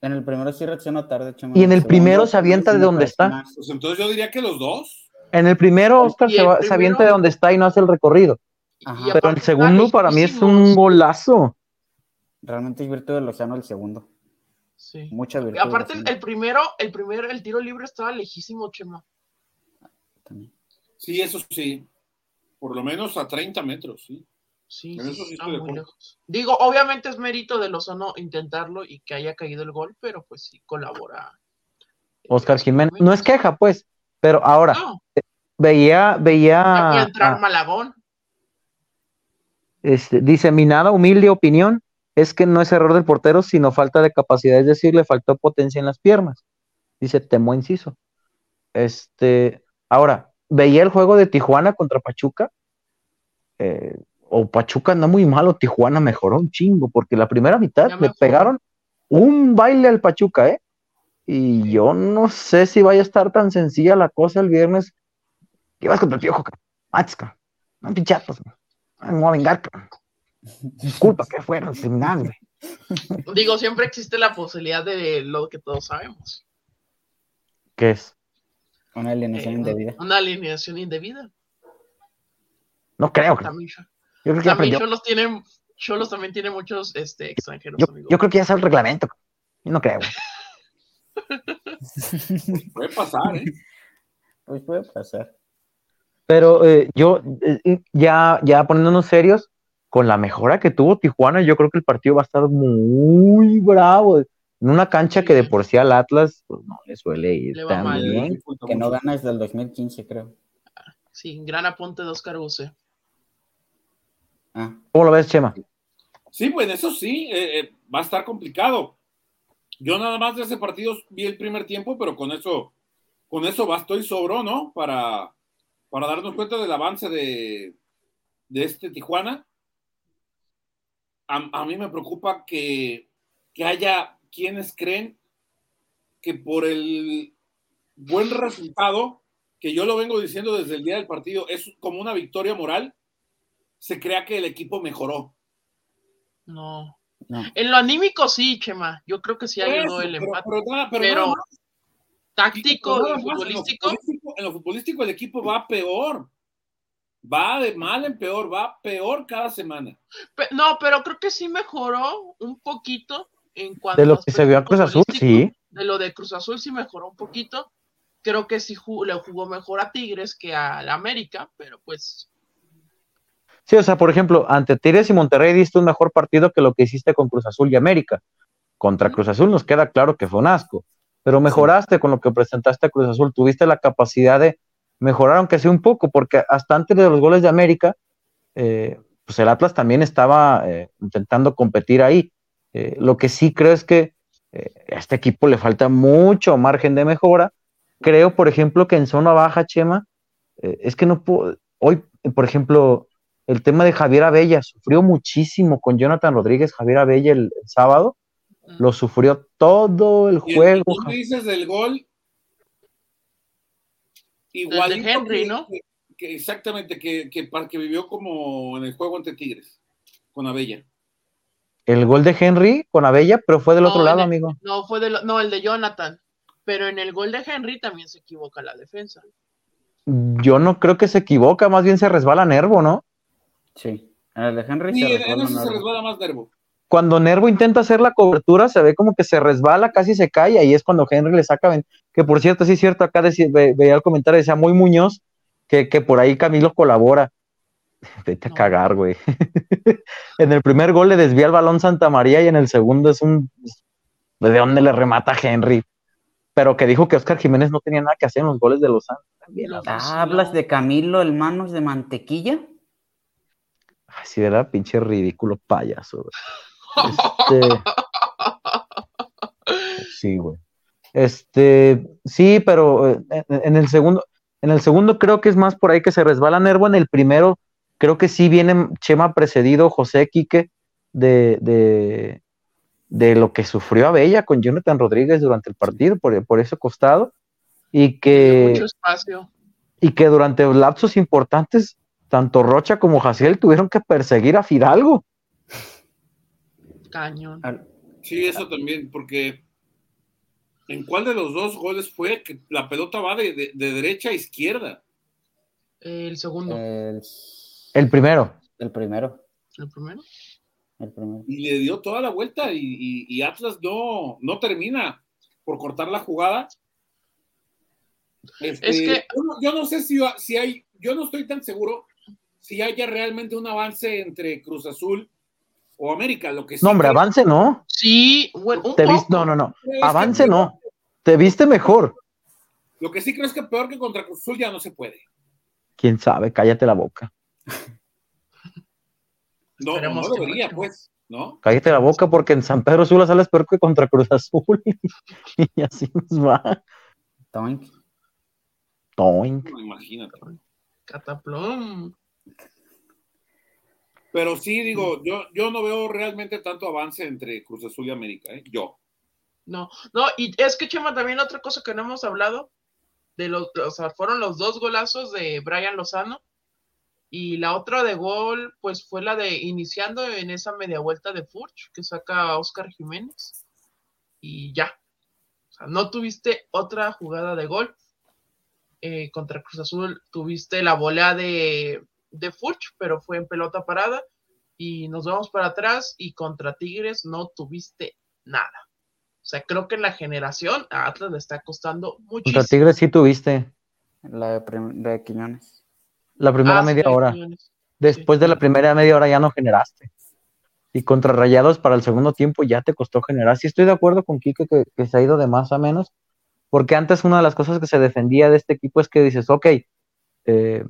En el primero sí reacciona tarde, Chema. Y en el primero se avienta de donde está. Pues entonces yo diría que los dos. En el primero, Oscar se, avienta de donde está y no hace el recorrido. Ajá. Pero el segundo para mí es un golazo. Realmente es virtud de Lozano el segundo. Sí. Mucha Y virtud. aparte el, primero, el primero, el tiro libre estaba lejísimo, Chema. también. Sí, eso sí. Por lo menos a 30 metros, sí. Sí, sí, sí está muy lejos. Digo, obviamente es mérito de Lozano intentarlo y que haya caído el gol, pero pues sí colabora. eh, Oscar Jiménez. No es queja, pues. Pero ahora, No, veía, ya veía. puede entrar a- Malagón. este, dice, mi nada humilde opinión es que no es error del portero, sino falta de capacidad, es decir, le faltó potencia en las piernas. Dice Temo Inciso. Este, ahora, veía el juego de Tijuana contra Pachuca. eh, o Pachuca anda muy malo, Tijuana mejoró un chingo, porque la primera mitad le pegaron un baile al Pachuca, ¿eh? Y yo no sé si vaya a estar tan sencilla la cosa el viernes. ¿Qué vas contra el piojo? cabrón. No pinchatos, güey. Ah, me voy a vengar, cabrón. Disculpa que fueron eliminados, güey. Digo, siempre existe la posibilidad de lo que todos sabemos. ¿Qué es? Una alineación Eh, indebida. Una alineación indebida. No creo. También, Yo creo que también. Cholos tiene, Cholos también tiene muchos este, extranjeros, Yo, amigo. yo creo que ya sabe el reglamento. Yo no creo. Puede pasar, ¿eh? Pues puede pasar. Pero eh, yo, eh, ya, ya poniéndonos serios, con la mejora que tuvo Tijuana, yo creo que el partido va a estar muy bravo. En una cancha que de por sí al Atlas pues, no le suele ir Le va tan mal. bien. Que no gana desde el 2015, creo. Sí, gran apunte de Oscar Buse. Ah, ¿Cómo lo ves, Chema? Sí, pues eso sí, eh, eh, va a estar complicado. Yo nada más de ese partido vi el primer tiempo, pero con eso, con eso bastó y sobró, ¿no? Para, para darnos cuenta del avance de, de este Tijuana. A, mí me preocupa que, que haya quienes creen que por el buen resultado, que yo lo vengo diciendo desde el día del partido, es como una victoria moral, se crea que el equipo mejoró. No. En lo anímico sí, Chema. Yo creo que sí ayudó el empate. Pero, táctico y futbolístico. En lo futbolístico, el equipo va peor. Va de mal en peor, va peor cada semana. no, pero creo que sí mejoró un poquito en cuanto De lo que se vio a Cruz Azul, sí. De lo de Cruz Azul sí mejoró un poquito. Creo que sí le jugó mejor a Tigres que a la América, pero pues Sí, o sea, por ejemplo, ante Tigres y Monterrey diste un mejor partido que lo que hiciste con Cruz Azul y América. Contra Cruz Azul nos queda claro que fue un asco, pero mejoraste con lo que presentaste a Cruz Azul, tuviste la capacidad de mejorar aunque sea un poco, porque hasta antes de los goles de América, eh, pues el Atlas también estaba eh, intentando competir ahí. Eh, lo que sí creo es que a este equipo le falta mucho margen de mejora. Creo, por ejemplo, que en zona baja, Chema, es que no puedo, hoy, por ejemplo, el tema de Javier Abella, sufrió muchísimo con Jonathan Rodríguez, Javier Abella el, sábado, lo sufrió todo el juego. ¿Tú dices del gol? Igual de Henry, ¿no? exactamente, que, que, que vivió como en el juego ante Tigres, con Abella. El gol de Henry con Abella, pero fue del otro lado, amigo. No, fue del, no, el de Jonathan. Pero en el gol de Henry también se equivoca la defensa. Yo no creo que se equivoca, más bien se resbala Nervo, ¿no? Sí, en el de Henry sí, se, resbala más Nervo. Cuando Nervo intenta hacer la cobertura, se ve como que se resbala, casi se cae, y ahí es cuando Henry le saca. Que por cierto, sí es cierto, acá veía el comentario, decía muy Muñoz, que, por ahí Camilo colabora. Vete a cagar, güey. en el primer gol le desvía el balón Santa María y en el segundo es un. ¿De dónde le remata Henry? Pero que dijo que Oscar Jiménez no tenía nada que hacer en los goles de los Santos. ¿Hablas de Camilo, el manos de mantequilla? sí, era pinche ridículo payaso. Este... sí, güey. Este, sí, pero eh, en, el segundo, en el segundo creo que es más por ahí que se resbala Nervo. En el primero, creo que sí viene Chema precedido José Quique de, de, de lo que sufrió Abella con Jonathan Rodríguez durante el partido, por, por ese costado. Y que. Mucho espacio. Y que durante lapsos importantes tanto Rocha como Jaciel tuvieron que perseguir a Fidalgo. Cañón. Sí, eso también, porque ¿en cuál de los dos goles fue que la pelota va de, derecha a izquierda? El segundo. El, primero. El primero. ¿El primero? El primero. Y le dio toda la vuelta y, Atlas no, no termina por cortar la jugada. es que este, yo no, sé si, si hay, yo no estoy tan seguro si haya realmente un avance entre Cruz Azul o América, lo que sí No, hombre, avance no. Sí, bueno, Te no, no, no. Avance no. Te viste mejor. Lo que sí creo es que peor que contra Cruz Azul ya no se puede. Quién sabe, cállate la boca. No, no debería, pues, ¿no? Cállate la boca porque en San Pedro Sula sales peor que contra Cruz Azul. y así nos va. Toink. Toink. imagínate. Cataplum. Pero sí, digo, yo, yo no veo realmente tanto avance entre Cruz Azul y América, ¿eh? Yo. No, no, y es que Chema, también otra cosa que no hemos hablado, de los, o sea, fueron los dos golazos de Brian Lozano, y la otra de gol, pues fue la de iniciando en esa media vuelta de Furch, que saca a Oscar Jiménez, y ya. O sea, no tuviste otra jugada de gol. Eh, contra Cruz Azul tuviste la volea de de Furch, pero fue en pelota parada. Y nos vamos para atrás y contra Tigres no tuviste nada. O sea, creo que en la generación a Atlas le está costando mucho. Contra Tigres sí tuviste. La de, Quiñones. La primera ah, media hora. Después de la primera media hora ya no generaste. Y contra Rayados para el segundo tiempo ya te costó generar. Sí estoy de acuerdo con Kike que, que se ha ido de más a menos, porque antes una de las cosas que se defendía de este equipo es que dices, ok, eh,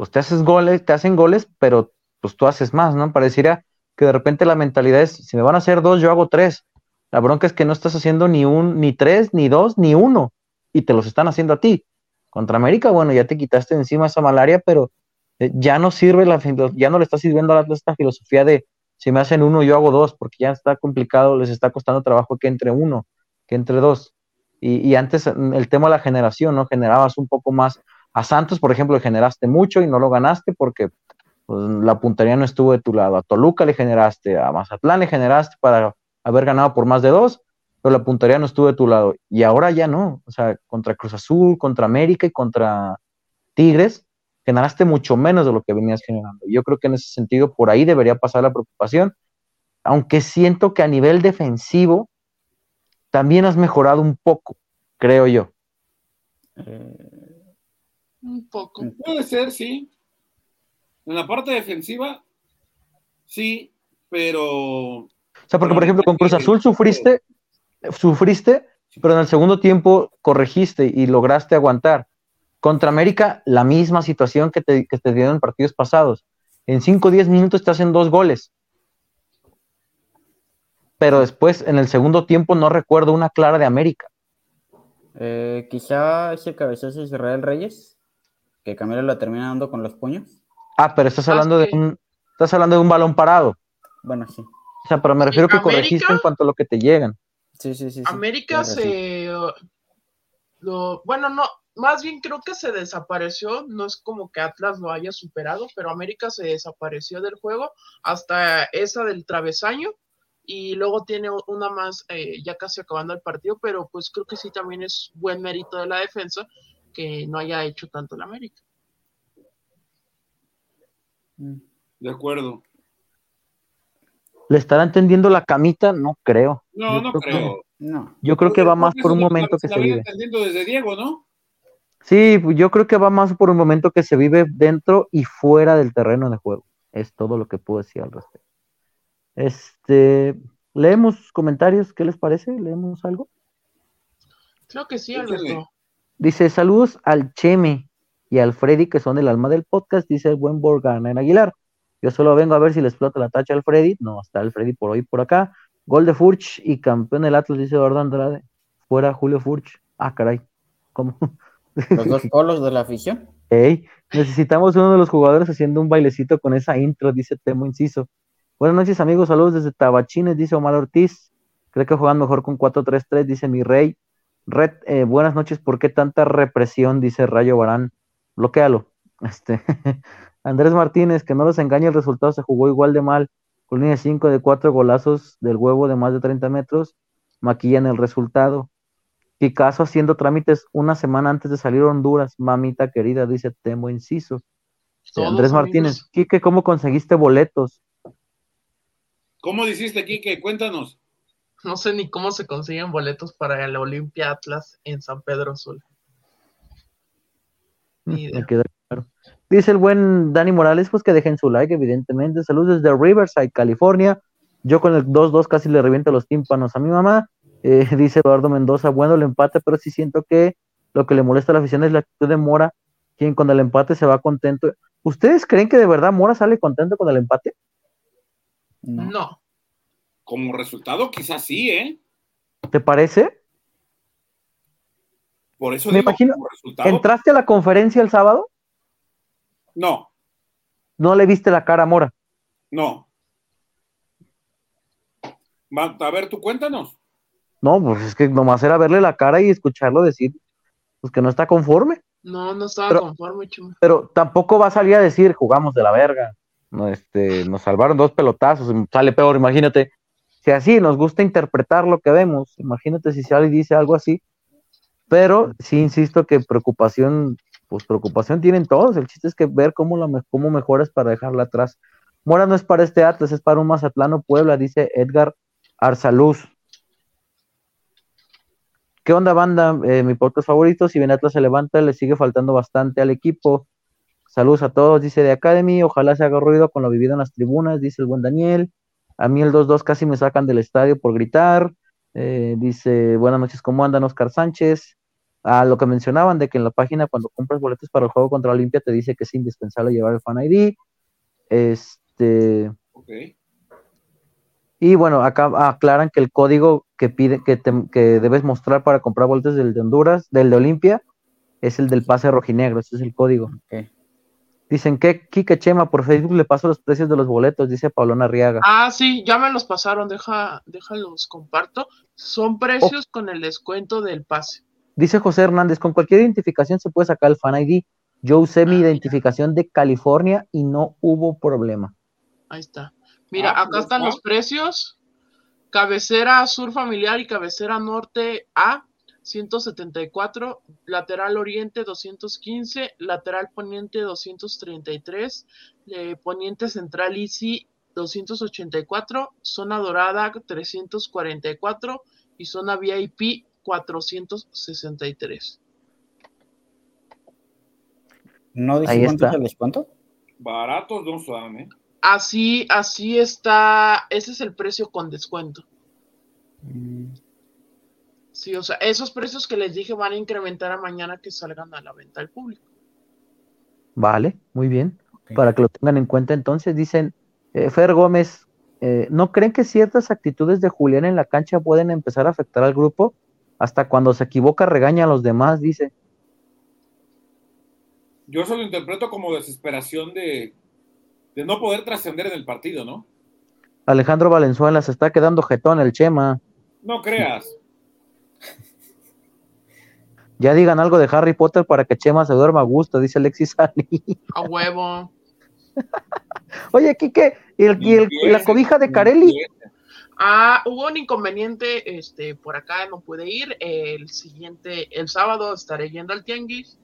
pues te haces goles, te hacen goles, pero pues tú haces más, ¿no? Pareciera que de repente la mentalidad es, si me van a hacer dos, yo hago tres. La bronca es que no estás haciendo ni un, ni tres, ni dos, ni uno, y te los están haciendo a ti. Contra América, bueno, ya te quitaste encima esa malaria, pero eh, ya no sirve la ya no le está sirviendo a esta filosofía de si me hacen uno, yo hago dos, porque ya está complicado, les está costando trabajo que entre uno, que entre dos. Y, antes mm, el tema de la generación, ¿no? Generabas un poco más. A Santos, por ejemplo, le generaste mucho y no lo ganaste porque pues, la puntería no estuvo de tu lado. A Toluca le generaste, a Mazatlán le generaste para haber ganado por más de dos, pero la puntería no estuvo de tu lado. Y ahora ya no. O sea, contra Cruz Azul, contra América y contra Tigres, generaste mucho menos de lo que venías generando. Yo creo que en ese sentido, por ahí debería pasar la preocupación, aunque siento que a nivel defensivo también has mejorado un poco, creo yo. Eh, un poco. Puede ser, sí. En la parte defensiva, sí, pero. O sea, porque por ejemplo con Cruz Azul sufriste, sufriste, pero en el segundo tiempo corregiste y lograste aguantar. Contra América, la misma situación que te, que te dieron en partidos pasados. En 5 o 10 minutos te hacen dos goles. Pero después, en el segundo tiempo, no recuerdo una clara de América. Eh, quizá ese cabezazo de Israel Reyes, que Camilo la termina dando con los puños. Ah, pero estás hablando de un, estás hablando de un balón parado. Bueno, sí. O sea, pero me refiero que corregiste en cuanto a lo que te llegan. Sí, sí, sí. América se. bueno, no, más bien creo que se desapareció, no es como que Atlas lo haya superado, pero América se desapareció del juego hasta esa del travesaño y luego tiene una más eh, ya casi acabando el partido, pero pues creo que sí también es buen mérito de la defensa que no haya hecho tanto el América. De acuerdo. ¿Le estará entendiendo la camita? No creo. No, no creo. no. Yo creo que va más por un momento que se vive. entendiendo desde Diego, ¿no? Sí, pues, yo creo que va más por un momento que se vive dentro y fuera del terreno de juego. Es todo lo que puedo decir al respecto. Este, leemos comentarios, ¿qué les parece? ¿Leemos algo? Creo que sí, Alberto. Dice, saludos al Cheme y al Freddy, que son el alma del podcast, dice el buen Borgan en Aguilar. Yo solo vengo a ver si le explota la tacha al Freddy. No, está el Freddy por hoy por acá. Gol de Furch y campeón del Atlas, dice Eduardo Andrade. Fuera Julio Furch. Ah, caray. ¿Cómo? Los dos polos de la afición. Hey, necesitamos uno de los jugadores haciendo un bailecito con esa intro, dice Temo Inciso. Buenas noches, amigos. Saludos desde Tabachines, dice Omar Ortiz. Creo que juegan mejor con 4-3-3, dice mi rey. Red, eh, buenas noches. ¿Por qué tanta represión? Dice Rayo Barán. Bloquéalo. Este. Andrés Martínez, que no los engañe, el resultado se jugó igual de mal. Con línea 5 de 4 golazos del huevo de más de 30 metros. Maquillan el resultado. Picasso haciendo trámites una semana antes de salir a Honduras, mamita querida, dice Temo Inciso. Andrés Martínez, Quique, ¿cómo conseguiste boletos? ¿Cómo hiciste, Quique? Cuéntanos. No sé ni cómo se consiguen boletos para el Olimpia Atlas en San Pedro Sul. Me queda claro. Dice el buen Dani Morales, pues que dejen su like, evidentemente. Saludos desde Riverside, California. Yo con el 2-2 casi le reviento los tímpanos a mi mamá. Eh, dice Eduardo Mendoza, bueno el empate, pero sí siento que lo que le molesta a la afición es la actitud de Mora, quien con el empate se va contento. ¿Ustedes creen que de verdad Mora sale contento con el empate? No. Como resultado, quizás sí, ¿eh? ¿Te parece? Por eso me imagino. ¿Entraste a la conferencia el sábado? No. ¿No le viste la cara a Mora? No. A ver, tú cuéntanos. No, pues es que nomás era verle la cara y escucharlo decir pues que no está conforme. No, no estaba conforme, chulo. Pero tampoco va a salir a decir jugamos de la verga. No, este, nos salvaron dos pelotazos, sale peor, imagínate. Si así nos gusta interpretar lo que vemos, imagínate si sale y dice algo así. Pero sí insisto que preocupación, pues preocupación tienen todos. El chiste es que ver cómo, la, cómo mejoras para dejarla atrás. Mora no es para este Atlas, es para un Mazatlano Puebla, dice Edgar Arzaluz. ¿Qué onda, banda? Eh, mi podcast favorito, si bien Atlas se levanta, le sigue faltando bastante al equipo. Saludos a todos, dice de Academy. Ojalá se haga ruido con lo vivido en las tribunas, dice el buen Daniel. A mí el 2-2 casi me sacan del estadio por gritar. Eh, dice, buenas noches, ¿cómo andan Oscar Sánchez? A lo que mencionaban de que en la página cuando compras boletos para el juego contra Olimpia te dice que es indispensable llevar el Fan ID. Este. Y bueno, acá aclaran que el código que pide, que, que debes mostrar para comprar boletos del de Honduras, del de Olimpia, es el del pase rojinegro, ese es el código. Dicen que Kike Chema por Facebook le pasó los precios de los boletos, dice Paulona Arriaga. Ah, sí, ya me los pasaron, deja, déjalos, comparto. Son precios con el descuento del pase. Dice José Hernández, con cualquier identificación se puede sacar el Fan ID. Yo usé mi ah, identificación de California y no hubo problema. Ahí está. Mira, ah, acá pues están los precios. Cabecera sur familiar y cabecera norte A, 174, lateral oriente 215, lateral poniente 233, eh, poniente central ICI 284, zona dorada 344 y zona VIP 463. ¿No dice cuánto es el descuento? Baratos no son, ¿eh? Así, así está, ese es el precio con descuento. Mm. Sí, o sea, esos precios que les dije van a incrementar a mañana que salgan a la venta al público. Vale, muy bien. Para que lo tengan en cuenta, entonces dicen, eh, Fer Gómez, eh, ¿no creen que ciertas actitudes de Julián en la cancha pueden empezar a afectar al grupo? Hasta cuando se equivoca regaña a los demás, dice. Yo eso lo interpreto como desesperación de, de no poder trascender en el partido, ¿no? Alejandro Valenzuela se está quedando jetón el Chema. No creas. Ya digan algo de Harry Potter para que Chema se duerma a gusto, dice Alexis Ali. A huevo. Oye, Kike, ¿y, ¿y, la cobija de Carelli? Ah, hubo un inconveniente, este, por acá no pude ir. El siguiente, el sábado estaré yendo al tianguis.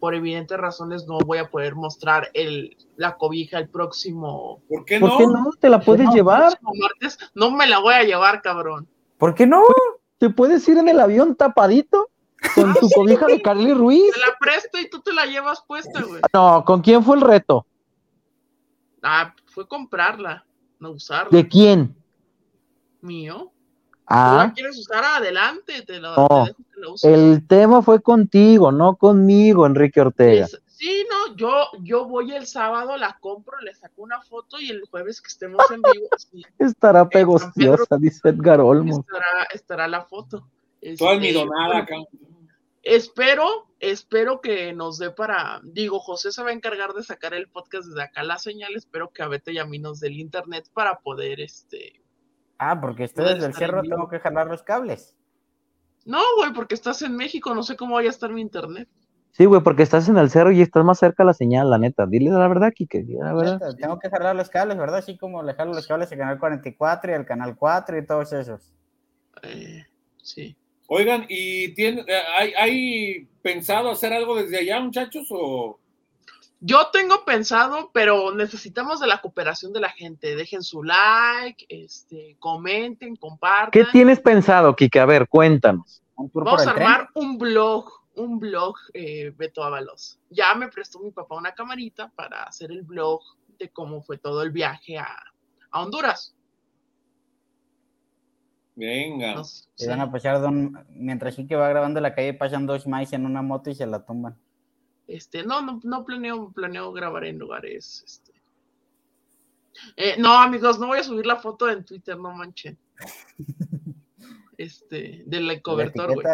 Por evidentes razones no voy a poder mostrar el, la cobija el próximo. ¿Por qué no? ¿Por qué no? ¿Te la puedes llevar? Martes. No me la voy a llevar, cabrón. ¿Por qué no? ¿Te puedes ir en el avión tapadito? Con tu cobija de Carly Ruiz. Te la presto y tú te la llevas puesta, güey. No, ¿con quién fue el reto? Ah, fue comprarla, no usarla. ¿De quién? Mío. Ah. la quieres usar adelante, te lo, no, El tema fue contigo, no conmigo, Enrique Ortega. sí, no, yo, yo voy el sábado, la compro, le saco una foto y el jueves que estemos en vivo. estará pegostiosa, dice Edgar Olmo. Estará, estará la foto. Toda almidonada acá. Espero, espero que nos dé para, digo, José se va a encargar de sacar el podcast desde acá la señal, espero que a Beto y a mí nos dé el internet para poder, este... Ah, porque estoy desde el cerro tengo que jalar los cables. No, güey, porque estás en México, no sé cómo vaya a estar mi internet. Sí, güey, porque estás en el cerro y estás más cerca de la señal, la neta. Dile la verdad, Kike, la verdad. Tengo que jalar los cables, ¿verdad? Así como le jalo los cables al canal 44 y al canal 4 y todos esos. Eh, sí. Oigan, ¿y tiene, hay, hay, pensado hacer algo desde allá, muchachos? O... Yo tengo pensado, pero necesitamos de la cooperación de la gente. Dejen su like, este, comenten, compartan. ¿Qué tienes pensado, Kike? A ver, cuéntanos. Vamos a armar un blog, un blog, eh, Beto Ábalos. Ya me prestó mi papá una camarita para hacer el blog de cómo fue todo el viaje a, a Honduras. Venga. Se van a pasar don, mientras que va grabando la calle, pasan dos maíz en una moto y se la tumban. Este, no, no, no planeo, planeo grabar en lugares, este. Eh, no, amigos, no voy a subir la foto en Twitter, no manchen. Este, del cobertor, güey.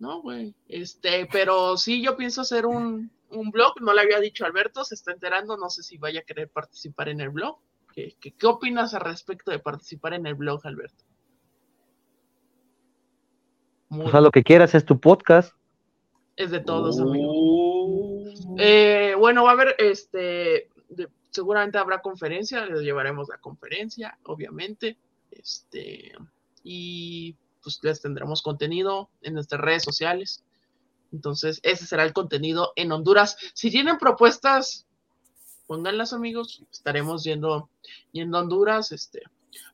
No, güey. Este, pero sí, yo pienso hacer un, un blog, no le había dicho a Alberto, se está enterando, no sé si vaya a querer participar en el blog. ¿Qué, qué, opinas al respecto de participar en el blog, Alberto? O sea, lo que quieras es tu podcast. Es de todos, amigos. Uh. Eh, bueno, va a haber, este, seguramente habrá conferencia, les llevaremos la conferencia, obviamente. Este, y pues les tendremos contenido en nuestras redes sociales. Entonces, ese será el contenido en Honduras. Si tienen propuestas pónganlas amigos, estaremos yendo, yendo a Honduras, este,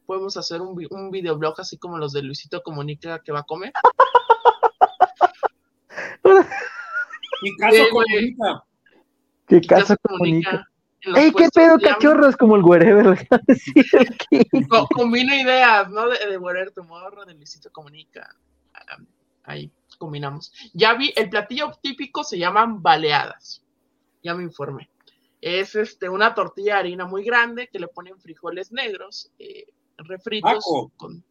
podemos hacer un, un videoblog así como los de Luisito Comunica que va a comer. Mi caso comunica. ¿Qué caso comunica? ¡Ey, qué pedo, cachorros! Como el wherever. Combino ideas, ¿no? De, de Wherever Tomorrow, de Luisito Comunica. Ahí combinamos. Ya vi, el platillo típico se llaman baleadas. Ya me informé es este, una tortilla de harina muy grande que le ponen frijoles negros, eh, refritos con,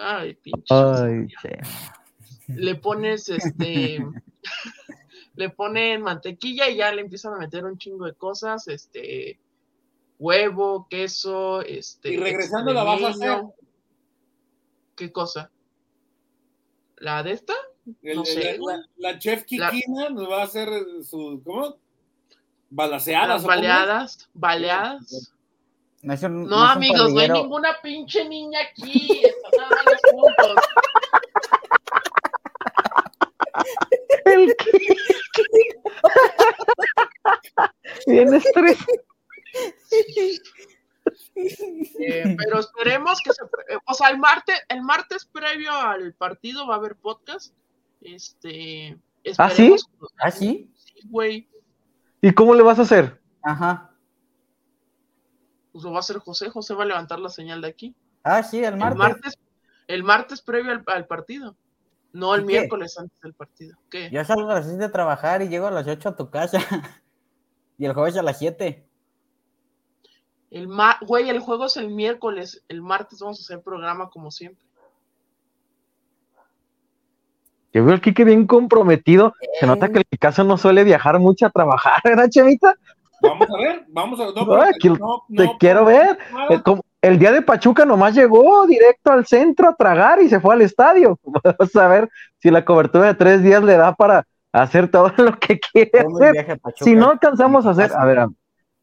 ay, pinche. Ay, le pones este le ponen mantequilla y ya le empiezan a meter un chingo de cosas, este, huevo, queso, este. Y regresando la vas a hacer. ¿Qué cosa? ¿La de esta? no sé, la, chef Kikina nos va a hacer su, ¿cómo? Balaseadas. baleadas, baleadas. No, amigos, no hay ninguna pinche niña aquí. Están los puntos. El Bien estrés. Eh, pero esperemos que se, o sea, el martes, el martes previo al partido va a haber podcast. Este, ¿Ah, sí? ¿Ah, sí? Sí, güey. ¿Y cómo le vas a hacer? Ajá. Pues lo va a hacer José, José va a levantar la señal de aquí. Ah, sí, el martes. El martes, el martes previo al, partido. No el miércoles antes del partido. ¿Qué? Yo salgo a las 6 de trabajar y llego a las 8 a tu casa. y el jueves a las 7. El güey, el juego es el miércoles. El martes vamos a hacer programa como siempre. Yo veo al Kike bien comprometido. Se nota que el caso no suele viajar mucho a trabajar, ¿verdad, Chemita? Vamos a ver, vamos a ver. te quiero ver. El, eh, el, día de Pachuca nomás llegó directo al centro a tragar y se fue al estadio. Vamos a ver si la cobertura de tres días le da para hacer todo lo que quiere hacer. Si no alcanzamos a hacer, a ver,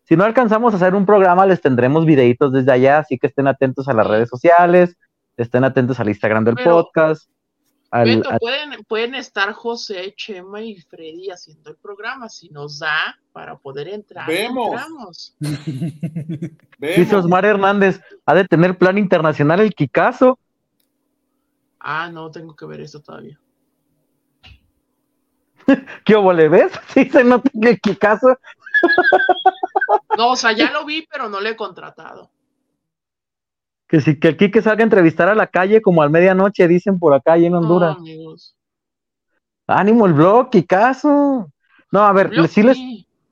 si no alcanzamos a hacer un programa, les tendremos videitos desde allá, así que estén atentos a las redes sociales, estén atentos al Instagram del podcast. Pueden, pueden estar José, Chema y Freddy haciendo el programa, si nos da para poder entrar. Vemos. Dice Osmar Hernández, ¿ha de tener plan internacional el Kikazo? Ah, no, tengo que ver eso todavía. ¿Qué obo le ves? Sí se nota que el Kikazo no, o sea, ya lo vi, pero no le he contratado. Que si que aquí que salga a entrevistar a la calle como al medianoche, dicen por acá y en Honduras. Ánimo el blog, y caso. No, a ver, sí les,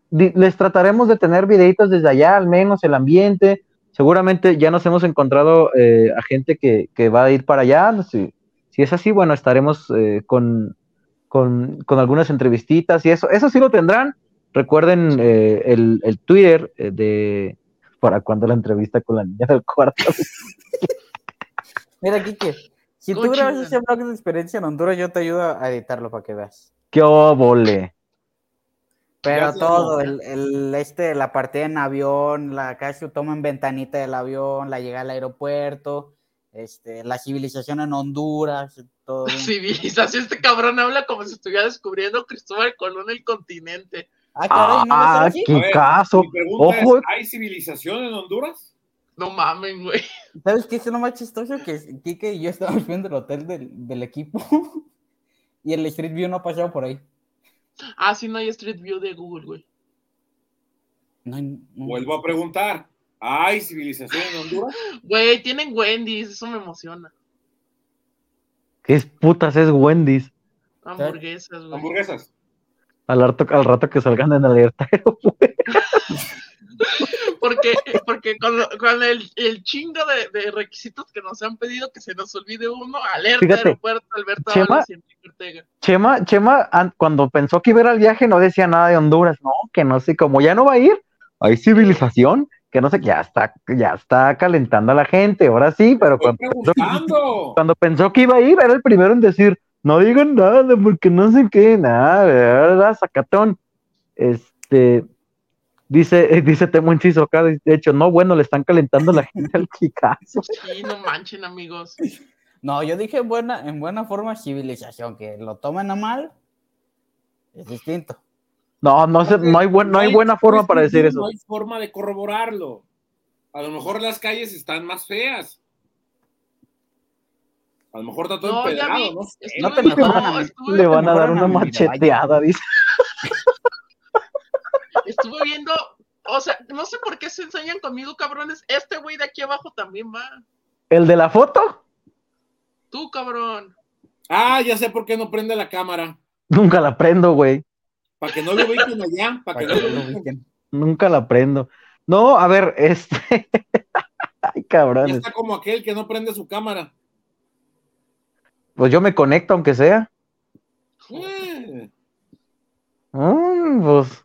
les trataremos de tener videitos desde allá, al menos el ambiente. Seguramente ya nos hemos encontrado eh, a gente que, va a ir para allá. Si, si es así, bueno, estaremos eh, con, con, con, algunas entrevistitas y eso. Eso sí lo tendrán. Recuerden eh, el, el, Twitter de para cuando la entrevista con la niña del cuarto. Mira, Kike, si tú grabas ese blog de experiencia en Honduras, yo te ayudo a editarlo para que veas. ¡Qué obole! Pero todo, el, el, este, la partida en avión, la casi toma en ventanita del avión, la llegada al aeropuerto, este, la civilización en Honduras, todo. Civilización, este cabrón habla como si estuviera descubriendo Cristóbal Colón el continente. Ah, ah qué caso. Ojo. ¿Hay civilización en Honduras? No mames, güey. ¿Sabes qué es lo más chistoso? Que Kike y yo estábamos viendo el hotel del, del equipo y el Street View no ha pasado por ahí. Ah, sí, no hay Street View de Google, güey. Vuelvo a preguntar. ¿Hay civilización en Honduras? Güey, tienen Wendy's, eso me emociona. ¿Qué putas es Wendy's? Hamburguesas, güey. Hamburguesas. Al rato, al rato que salgan en alerta porque porque con, con el, el, chingo de, de, requisitos que nos han pedido que se nos olvide uno, alerta Fíjate, aeropuerto Alberto Chema, Chema, Chema, cuando pensó que iba a ir al viaje no decía nada de Honduras, no, que no sé, como ya no va a ir, hay civilización, que no sé, ya está, ya está calentando a la gente, ahora sí, pero cuando cuando pensó que iba a ir, era el primero en decir, no digan nada porque no sé qué, nada, ¿verdad? Sacatón. Este, dice, dice Temo Inciso acá, de hecho, no, bueno, le están calentando la gente al Kikazo. Sí, no manchen, amigos. No, yo dije en buena, en buena forma civilización, que lo tomen a mal, es distinto. No, no, no, hay, no hay buena forma para decir eso. No hay forma de corroborarlo. A lo mejor las calles están más feas. A lo mejor está todo no, empedrado, ¿no? no te no, Le van a dar una macheteada, dice. Estuve viendo, o sea, no sé por qué se enseñan conmigo, cabrones. Este güey de aquí abajo también va. ¿El de la foto? Tú, cabrón. Ah, ya sé por qué no prende la cámara. Nunca la prendo, güey. Para que no lo ubiquen allá, para que no lo ubiquen. Nunca la prendo. No, a ver, este. Ay, cabrón. Está como aquel que no prende su cámara. Pues yo me conecto aunque sea. Mm, pues,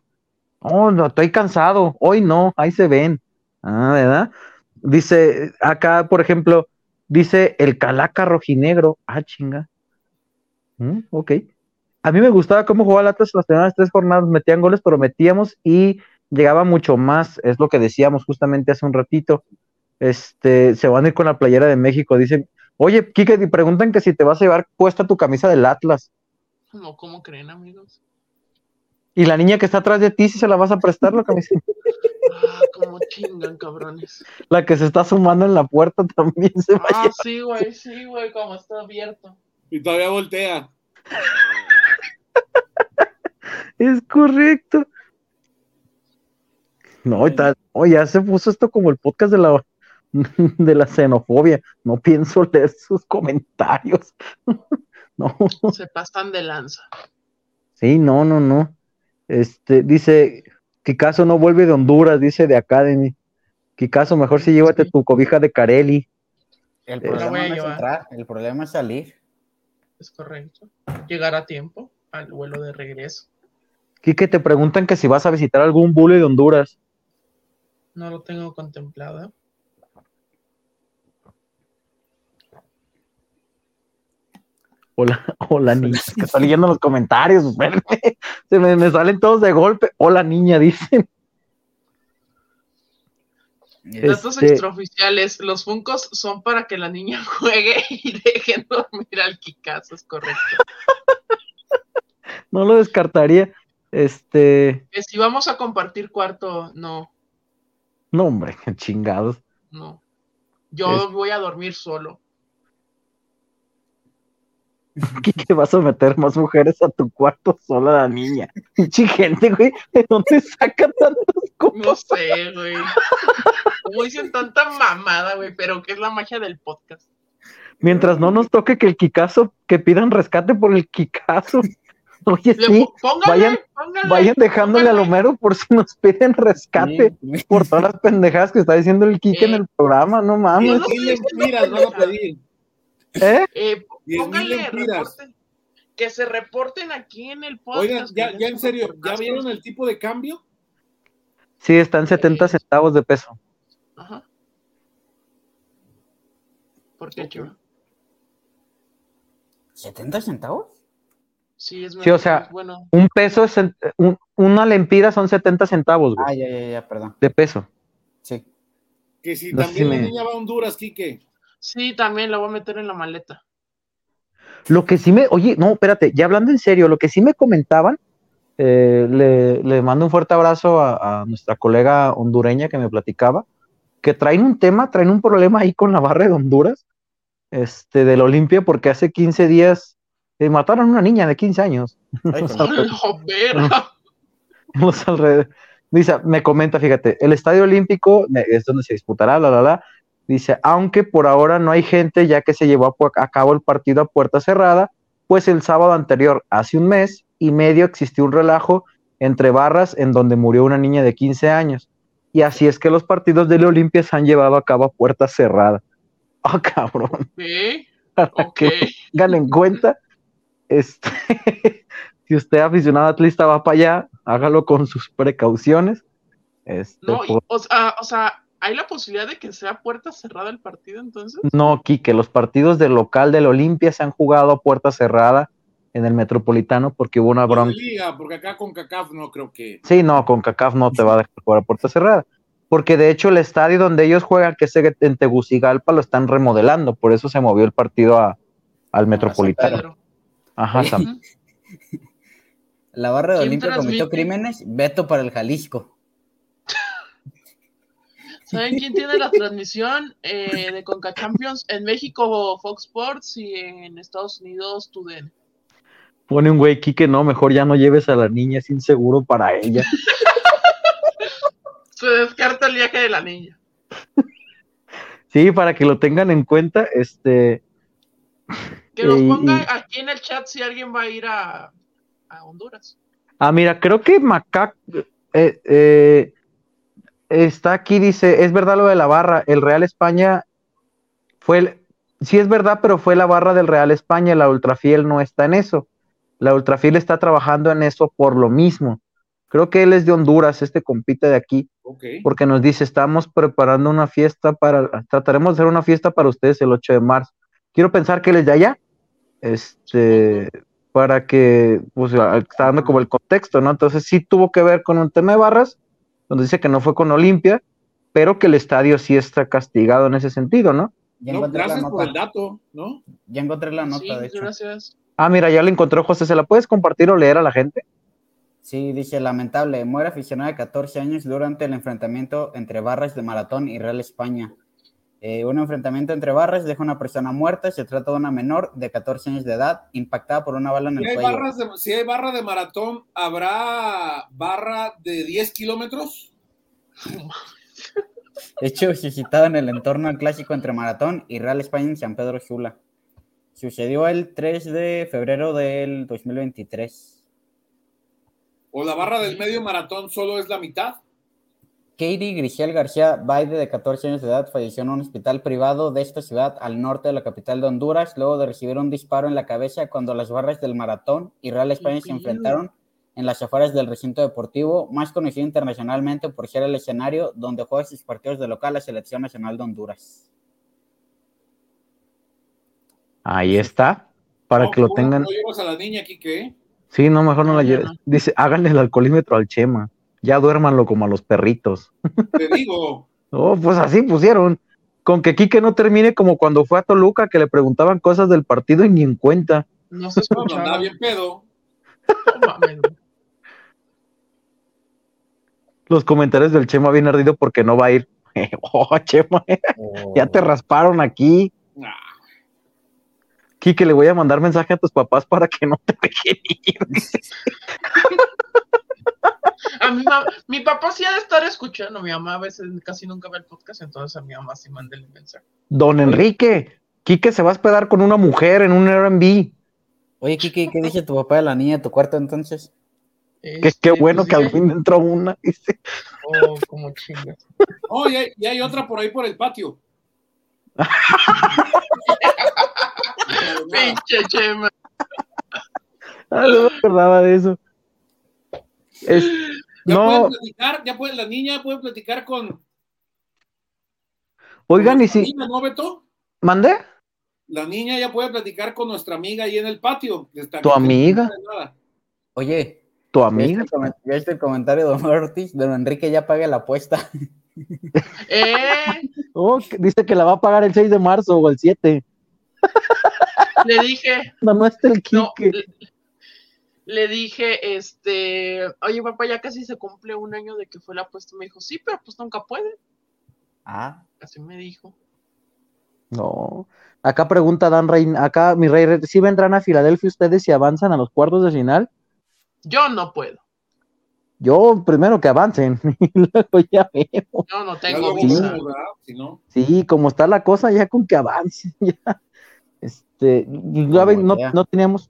oh, no, estoy cansado. Hoy no, ahí se ven. Ah, ¿verdad? Dice, acá, por ejemplo, dice el Calaca rojinegro. Ah, chinga. Mm, ok. A mí me gustaba cómo jugaba el Atlas las primeras tres jornadas, metían goles, pero metíamos y llegaba mucho más, es lo que decíamos justamente hace un ratito. Este, se van a ir con la playera de México, dicen, oye, Kike, te preguntan que si te vas a llevar puesta tu camisa del Atlas. No, ¿cómo creen, amigos? Y la niña que está atrás de ti, si se la vas a prestar la camisa. Ah, como chingan, cabrones. La que se está sumando en la puerta también se va Ah, sí, güey, sí, güey, como está abierto. Y todavía voltea. Es correcto. No, tal, oh, ya se puso esto como el podcast de la de la xenofobia. No pienso leer sus comentarios. no. Se pasan de lanza. Sí, no, no, no. Este, dice, caso no vuelve de Honduras, dice de Academy. caso mejor si llévate tu cobija de Carelli. El problema no es entrar, el problema es salir. Es correcto. Llegar a tiempo al vuelo de regreso. Quique, te preguntan que si vas a visitar algún bully de Honduras. No lo tengo contemplado. Hola, hola niña. Que estoy leyendo los comentarios. Se me, salen todos de golpe. Hola niña, dicen. Datos este extraoficiales, los funcos son para que la niña juegue y dejen dormir al Kikazo, es correcto. no lo descartaría. Este. Que si vamos a compartir cuarto, no. No, hombre, chingados. No. Yo voy a dormir solo. ¿Qué vas a meter más mujeres a tu cuarto sola la niña? Pinche gente, güey, ¿de dónde saca tantos cosas? No sé, güey. Como dicen tanta mamada, güey, pero que es la magia del podcast. Mientras no nos toque que el Kikazo, que pidan rescate por el Kikazo. Oye, sí, vayan, vayan dejándole a Lomero por si nos piden rescate por todas las pendejadas que está diciendo el Kike en el programa, no mames. ¿Eh? eh pónganle que se reporten aquí en el podcast. Oigan, ya, ya en serio, ¿ya vieron el tipo de cambio? Sí, están 70 centavos de peso. Ajá. ¿Por qué, chivo? ¿70 centavos? Sí, es sí, o sea, bueno. un peso, es, una lempira son 70 centavos, güey. Ah, ya, ya, ya, perdón. De peso. Sí. Que si también la niña va a Honduras, Quique. Sí, también la voy a meter en la maleta. Lo que sí me, oye, no, espérate, ya hablando en serio, lo que sí me comentaban, eh, le, mando un fuerte abrazo a, nuestra colega hondureña que me platicaba, que traen un tema, traen un problema ahí con la barra de Honduras, este, del Olimpia, porque hace 15 días eh, mataron a una niña de 15 años. Dice, me comenta, fíjate, el Estadio Olímpico es donde se disputará, la, la, la. Dice, aunque por ahora no hay gente ya que se llevó a, cabo el partido a puerta cerrada, pues el sábado anterior, hace un mes y medio, existió un relajo entre barras en donde murió una niña de 15 años. Y así es que los partidos de la Olimpia se han llevado a cabo a puerta cerrada. Ah, cabrón. ¿Sí? Para que tengan en cuenta este, si usted aficionado atlista va para allá, hágalo con sus precauciones. Este, no, o, sea, ¿hay la posibilidad de que sea puerta cerrada el partido entonces? No, Quique, los partidos del local del Olimpia se han jugado a puerta cerrada en el Metropolitano porque hubo una bronca. porque acá con CACAF no creo que. Sí, no, con CACAF no te va a dejar jugar a puerta cerrada. Porque de hecho el estadio donde ellos juegan, que es en Tegucigalpa, lo están remodelando, por eso se movió el partido a, al Metropolitano. Ajá, La barra de Olimpia cometió crímenes, veto para el Jalisco. ¿Saben quién tiene la transmisión eh, de Conca Champions? En México, Fox Sports y en Estados Unidos, TUDN. Pone un güey aquí que no, mejor ya no lleves a la niña, es inseguro para ella. Se descarta el viaje de la niña. Sí, para que lo tengan en cuenta, este, que nos ponga aquí en el chat si alguien va a ir a, Honduras. Ah, mira, creo que Macac eh, eh, está aquí, dice, es verdad lo de la barra, el Real España fue, el, sí es verdad, pero fue la barra del Real España, la Ultrafiel no está en eso. La Ultrafil está trabajando en eso por lo mismo. Creo que él es de Honduras, este compite de aquí, porque nos dice, estamos preparando una fiesta para, trataremos de hacer una fiesta para ustedes el 8 de marzo. Quiero pensar que él es de allá, este, para que, pues, está dando como el contexto, ¿no? Entonces sí tuvo que ver con un tema de barras, donde dice que no fue con Olimpia, pero que el estadio sí está castigado en ese sentido, ¿no? gracias por el dato, ¿no? Ya encontré la nota, de hecho. Gracias. Ah, mira, ya la encontró José. ¿Se la puedes compartir o leer a la gente? Sí, dice, lamentable, muere aficionado de 14 años durante el enfrentamiento entre Barras de Maratón y Real España. Eh, un enfrentamiento entre barras deja una persona muerta. Se trata de una menor de 14 años de edad impactada por una bala en el cuello. si hay barra de maratón, ¿habrá barra de 10 kilómetros? Hecho suscitado en el entorno clásico entre Maratón y Real España en San Pedro Sula. Sucedió el 3 de febrero del 2023. ¿O la barra del medio maratón solo es la mitad? Katie Grigel García Baide, de 14 años de edad, falleció en un hospital privado de esta ciudad al norte de la capital de Honduras, luego de recibir un disparo en la cabeza cuando las barras del maratón y Real España se enfrentaron en las afueras del recinto deportivo, más conocido internacionalmente por ser el escenario donde juega sus partidos de local la Selección Nacional de Honduras. Ahí está, para que lo tengan. ¿No llevas a la niña aquí qué? Sí, no, mejor no la lleves. Dice, háganle el alcoholímetro al Chema ya duérmanlo como a los perritos. Te digo. oh, pues así pusieron. Con que Quique no termine como cuando fue a Toluca, que le preguntaban cosas del partido y ni en cuenta. No se escucha. bien pedo. Los comentarios del Chema bien ardido porque no va a ir. oh, Chema, ya te oh. rasparon aquí. Nah. Quique, le voy a mandar mensaje a tus papás para que no te dejen ir. A mi, mi papá sí ha de estar escuchando, mi mamá a veces casi nunca ve el podcast, entonces a mi mamá sí manda el mensaje. Don Enrique, Quique se va a hospedar con una mujer en un Airbnb. Oye, Quique, ¿qué dice tu papá de la niña de tu cuarto entonces? que qué este, bueno pues que al fin entró una. Oh, como chingas. Oh, y hay, y hay otra por ahí por el patio. Pinche chema. Ah, no me acordaba de eso. Es, ya no. pueden platicar, ya pueden, la niña puede platicar con. Oigan, y si. ¿no, Beto? ¿Mande? La niña ya puede platicar con nuestra amiga ahí en el patio. ¿Tu amiga? Oye. ¿Tu amiga? ¿Viste el, comentario de Don Ortiz? Don Enrique ya pague la apuesta. ¿Eh? Oh, dice que la va a pagar el 6 de marzo o el 7. Le dije. No, no está el Quique le dije, este, oye papá, ya casi se cumple un año de que fue la apuesta. Me dijo, sí, pero pues nunca puede. Ah. Así me dijo. No. Acá pregunta Dan Rey, acá mi rey, ¿sí vendrán a Filadelfia ustedes si avanzan a los cuartos de final? Yo no puedo. Yo primero que avancen y luego ya vemos. Yo no tengo visa. Sí, como está la cosa, ya con que avancen, ya. Este, ya no, no teníamos,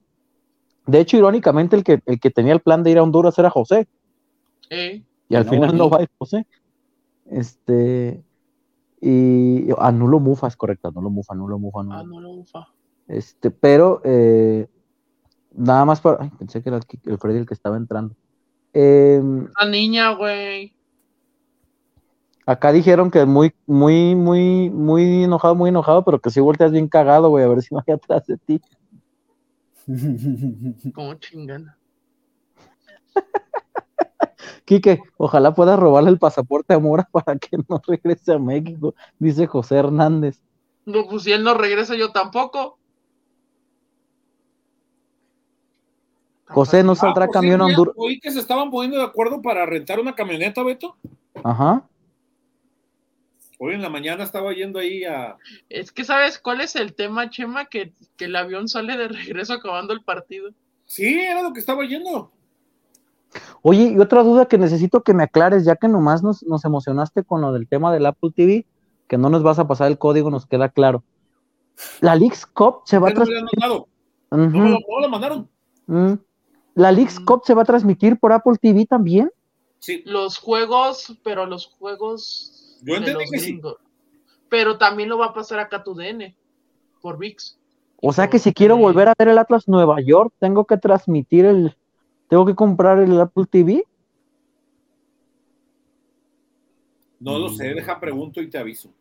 de hecho, irónicamente, el que, el que tenía el plan de ir a Honduras era José. Y al final no va a ir José. Este. Y anulo Mufas, correcto, anulo Mufa, anulo Mufa. Anulo, Mufa. Este, pero eh, nada más para. Ay, pensé que era el, Freddy el que estaba entrando. Eh, La niña, güey. Acá dijeron que muy, muy, muy, muy enojado, muy enojado, pero que si volteas bien cagado, güey, a ver si no hay atrás de ti. Como chingana. Quique, ojalá pueda robarle el pasaporte a Mora para que no regrese a México, dice José Hernández. No, pues si él no regresa, yo tampoco. José, ¿no saldrá ah, pues camión a Honduras? Oí que se estaban poniendo de acuerdo para rentar una camioneta, Beto. Ajá. Hoy en la mañana estaba yendo ahí a. Es que, ¿sabes cuál es el tema, Chema? Que, el avión sale de regreso acabando el partido. Sí, era lo que estaba yendo. Oye, y otra duda que necesito que me aclares, ya que nomás nos, nos emocionaste con lo del tema del Apple TV, que no nos vas a pasar el código, nos queda claro. La Leaks Cup se va a transmitir. No, lo mandaron. Mm. ¿La Leaks mm. Cup se va a transmitir por Apple TV también? Sí. Los juegos, pero los juegos yo entendí que sí. Pero también lo va a pasar acá tu DN por VIX. O sea que si quiero volver a ver el Atlas Nueva York, tengo que transmitir el, tengo que comprar el Apple TV. No lo sé, deja pregunto y te aviso.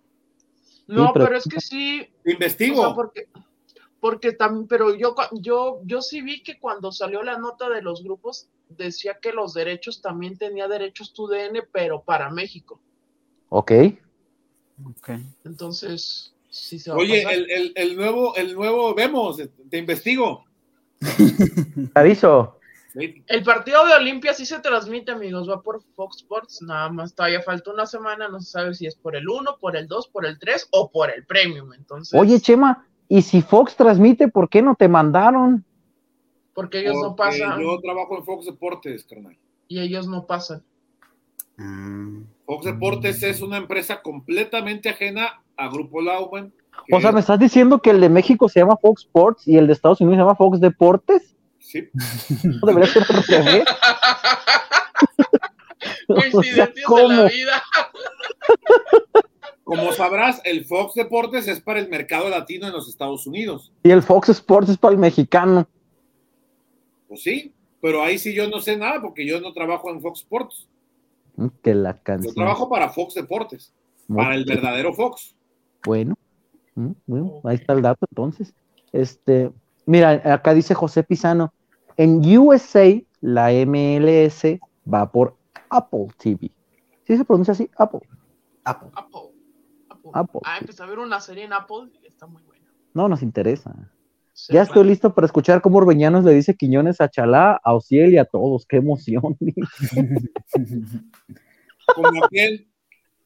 No, pero, es que sí. Investigo. porque, porque también, pero yo, yo, yo sí vi que cuando salió la nota de los grupos decía que los derechos también tenía derechos tu DN, pero para México. Ok. Okay. Entonces, sí se va Oye, a pasar. El, el, el, nuevo, el nuevo, vemos, te investigo. Aviso. El partido de Olimpia sí se transmite, amigos, va por Fox Sports, nada más todavía falta una semana, no se sabe si es por el 1, por el 2, por el 3 o por el Premium, entonces... Oye, Chema, ¿y si Fox transmite, por qué no te mandaron? Porque ellos no pasan. Yo trabajo en Fox Deportes, carnal. Y ellos no pasan. Mm. Fox Deportes es una empresa completamente ajena a Grupo Lauman. O sea, ¿me estás diciendo que el de México se llama Fox Sports y el de Estados Unidos se llama Fox Deportes? Sí. No debería ser al revés. Coincidencias o sea, de la vida. Como sabrás, el Fox Deportes es para el mercado latino en los Estados Unidos. Y el Fox Sports es para el mexicano. Pues sí, pero ahí sí yo no sé nada porque yo no trabajo en Fox Sports. Que la canción. Yo trabajo para Fox Deportes, para el verdadero Fox. Bueno, bueno, ahí está el dato entonces. Este, mira, acá dice José Pisano, en USA la MLS va por Apple TV. ¿Sí se pronuncia así? Apple. Apple. Apple. Apple. Ah, empecé a ver una serie en Apple y está muy buena. No nos interesa. Ya estoy listo para escuchar cómo Orbeñanos le dice Quiñones a Chalá, a Ociel y a todos. ¡Qué emoción! Como aquel.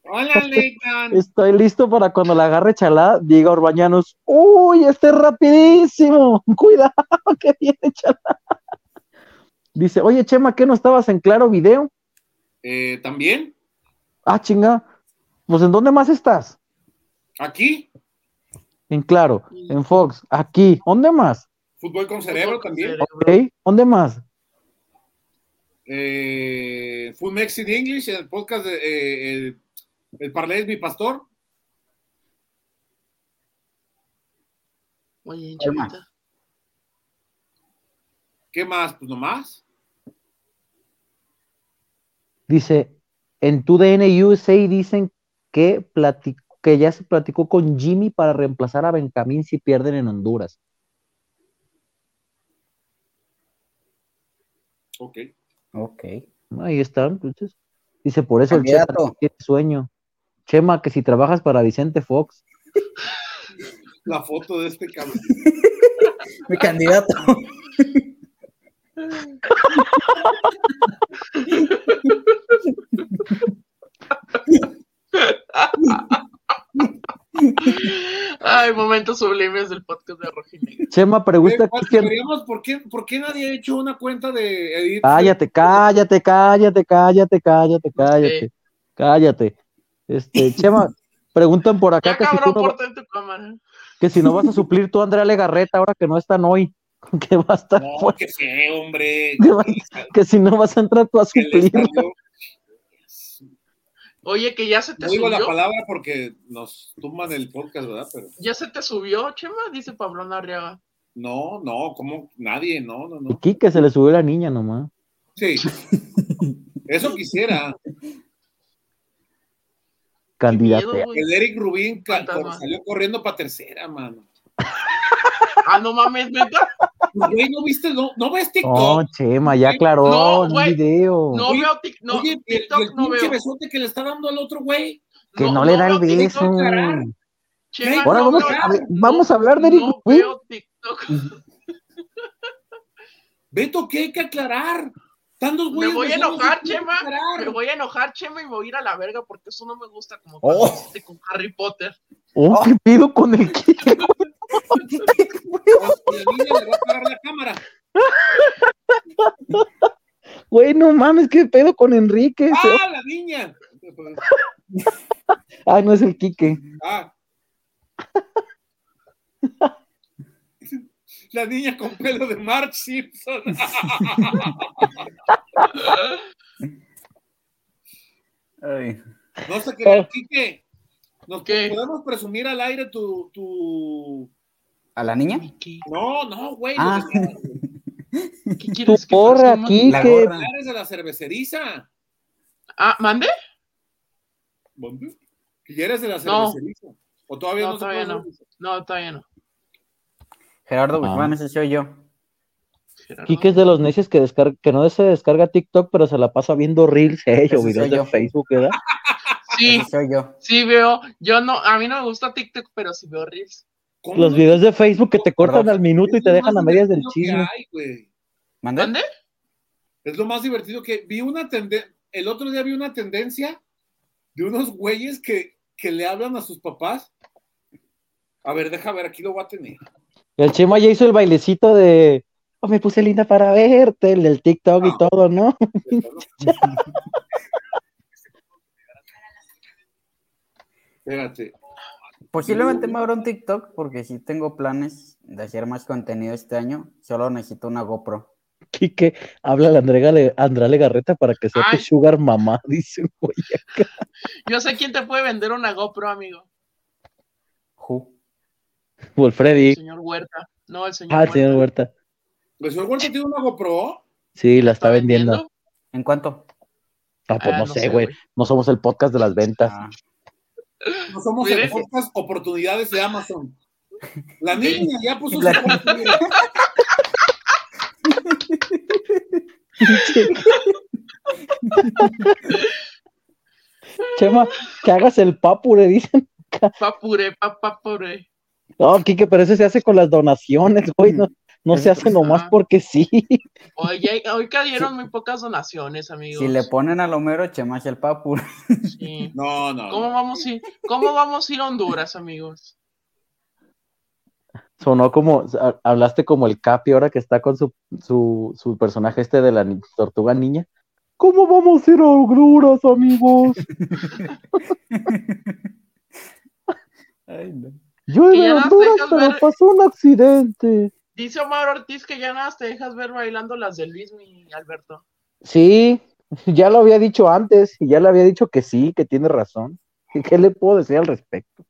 Hola, Leighton. Estoy listo para cuando la agarre Chalá, diga Orbañanos, ¡Uy, este es rapidísimo! ¡Cuidado, que viene Chalá! Dice, oye, Chema, ¿qué no estabas en Claro Video? Eh, ¿También? Ah, chinga. Pues, ¿en dónde más estás? Aquí. En Claro, en Fox, aquí. ¿Dónde más? Fútbol con cerebro también. Ok, ¿dónde más? Eh, Full Mex in English, el podcast de eh, el, el Parlé es mi pastor. Oye, chavita. ¿Qué más? Pues nomás. Dice, en tu DN USA dicen que, platic que ya se platicó con Jimmy para reemplazar a Benjamín si pierden en Honduras. Ok. Ok. Ahí está, entonces. Dice, por eso el Chema tiene sueño. Chema, que si trabajas para Vicente Fox. La foto de este cabrón. Mi candidato. Ay, momentos sublimes del podcast de Rojinegro. Chema pregunta ¿Por qué, ¿por, qué, ¿Por qué nadie ha hecho una cuenta de Edith? Cállate, cállate, cállate, cállate, cállate, cállate, cállate. Este, Chema, preguntan por acá ya, que, cabrón, si tú no, tu cámara. que si no vas a suplir tú Andrea Legarreta ahora que no están hoy. Que va a estar No, que hombre. Que, va- que si no vas a entrar tú a suplir. Oye, que ya se te No digo la subió. palabra porque nos tumban el podcast, ¿verdad? Pero Ya se te subió, Chema, dice Pablo Arriaga. no, no, como nadie, no, no, no. Aquí que se le subió la niña nomás. Sí. Eso quisiera. Güey. El Eric Rubín salió corriendo para tercera, mano. Ah, no mames, neta. Güey, ¿no viste? ¿No, no ves TikTok? No, Chema, ya aclaró No, en un güey. video. No Oye, veo tic- no, Oye, y el- el TikTok, no veo. besote que le está dando al otro güey. que no, le da el beso. TikTok. Chema, Ahora no vamos veo- a vamos a hablar de Eric No veo TikTok. Beto, ¿qué hay que aclarar? Están dos Me voy a enojar, ¿qué Chema. aclarar? Me voy a enojar, Chema, y me voy a ir a la verga porque eso no me gusta como Oh. hiciste con Harry Potter. Oh, ¿qué pido con el La niña le va a la cámara. Güey, no mames, ¿qué pedo con Enrique? ¡Ah, la niña! Ah, no es el Quique. Ah. La niña con pelo de Mark Simpson. Ay. No sé qué, Quique. ¿Nos ¿Qué? podemos presumir al aire tu, tu, ¿A la niña? No, no, güey. Ah. ¿Qué quieres Tu que porra? Quique. La gorra. Eres de la cerveceriza. Ah, ¿mande? ¿Dónde? ¿Y eres de la No. cerveceriza? ¿O todavía No, no, todavía no. No, todavía no. Gerardo Ah. Guzmán, ese soy yo. Quique es de los necios que, descarga, que no se descarga TikTok, pero se la pasa viendo reels eh, o videos de. Facebook, ¿verdad? Sí, soy yo. sí veo. Yo no, a mí no me gusta TikTok, pero sí veo Reels. ¿Cómo Los no? videos de Facebook que te cortan Perdón. al minuto y te dejan a medias del chisme. hay. ¿Mandé? ¿Dónde? Es lo más divertido que vi una tendencia. El otro día vi una tendencia de unos güeyes que, que le hablan a sus papás. A ver, deja ver, aquí lo voy a tener. El Chema ya hizo el bailecito de. Oh, me puse linda para verte, el del TikTok y todo, ¿no? Espérate. Posiblemente me abra un TikTok porque sí tengo planes de hacer más contenido este año. Solo necesito una GoPro. Quique, habla a Andrea, Le- Andrea Legarreta para que sea tu sugar mamá, dice güey. Yo sé quién te puede vender una GoPro, amigo. Who? O el señor Huerta. No, el señor Ah, el señor Huerta. ¿El señor Huerta tiene una GoPro? Sí, la está vendiendo. ¿En cuánto? Ah, pues Ah, no, no sé, güey. No somos el podcast de las ventas. Ah, No somos el podcast oportunidades de Amazon. La niña ya puso su mira. Chema, que hagas el papure, dicen. Papure, papapure. No, Quique, pero ese se hace con las donaciones, güey. No, no se hace nomás Ah. porque sí. Oye, hoy cayeron muy pocas donaciones, amigos. si le ponen al Homero, Chema es el papu. Sí. No, no. ¿Cómo no. vamos a ir? ¿Cómo vamos a ir a Honduras, amigos? Sonó como, ha- hablaste como el Capi ahora que está con su, su, su personaje este de la ni- tortuga niña. ¿Cómo vamos a ir a Honduras, amigos? Ay, no. Yo nos Honduras, pero ver- pasó un accidente. Dice Omar Ortiz que ya nada más te dejas ver bailando las de Luis, mi Alberto. Sí, ya lo había dicho antes y ya le había dicho que sí, que tiene razón. ¿Y ¿Qué le puedo decir al respecto?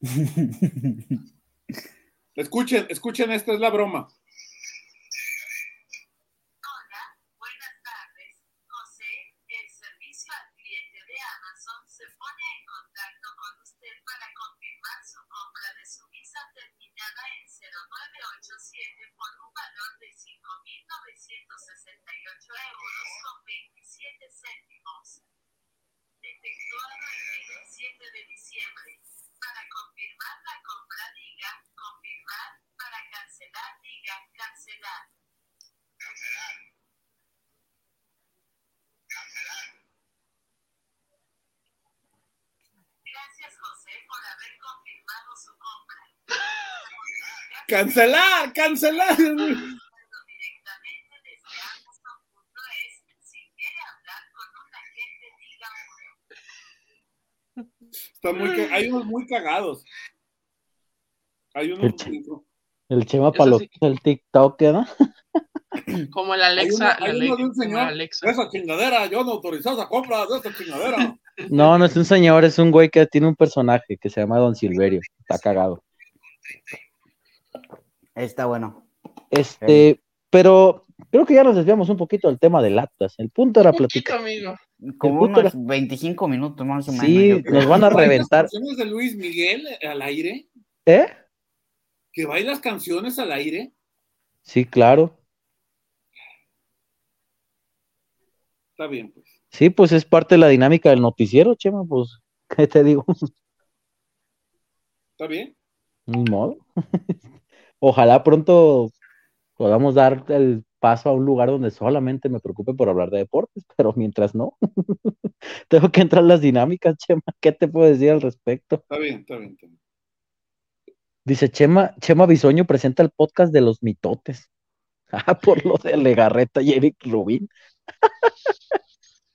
Escuchen, escuchen, esta es la broma. Hola, buenas tardes. José, el servicio al cliente de Amazon se pone en contacto con usted para confirmar su compra de su visa terminada en 0987 por un valor de 5.968 euros con 27 céntimos. Efectuado el 27 de diciembre. Para confirmar la compra diga confirmar. Para cancelar diga cancelar. Gracias José por haber confirmado su compra. ¡Cancelar! ¡Cancelar! directamente desde Amazon.es. Si quiere hablar con un agente, diga uno. Están muy Hay unos muy cagados. Hay unos. El ch- El Chema Palo sí. el TikTok, ¿verdad? Como el Alexa. uno- hay uno de un señor. Alexa. Esa chingadera, yo no autorizé esa compra de esa chingadera. No, no es un señor, es un güey que tiene un personaje que se llama Don Silverio. Está cagado. Está bueno. Este, pero creo que ya nos desviamos un poquito del tema del Atlas. El punto era Un poquito, platicar. amigo. Como unos 25 minutos más o menos. Sí, nos van a ¿Bailas reventar. canciones de Luis Miguel al aire? ¿Eh? ¿Que bailas canciones al aire? Sí, claro. Está bien, pues. Sí, pues es parte de la dinámica del noticiero, Chema, pues, ¿qué te digo? ¿Está bien? Ni modo. Ojalá pronto podamos dar el paso a un lugar donde solamente me preocupe por hablar de deportes, pero mientras no, tengo que entrar en las dinámicas, Chema. ¿Qué te puedo decir al respecto? Está bien, está bien. Está bien. Dice Chema, Chema Bisoño presenta el podcast de los mitotes. Ah, por lo de Legarreta y Eric Rubin.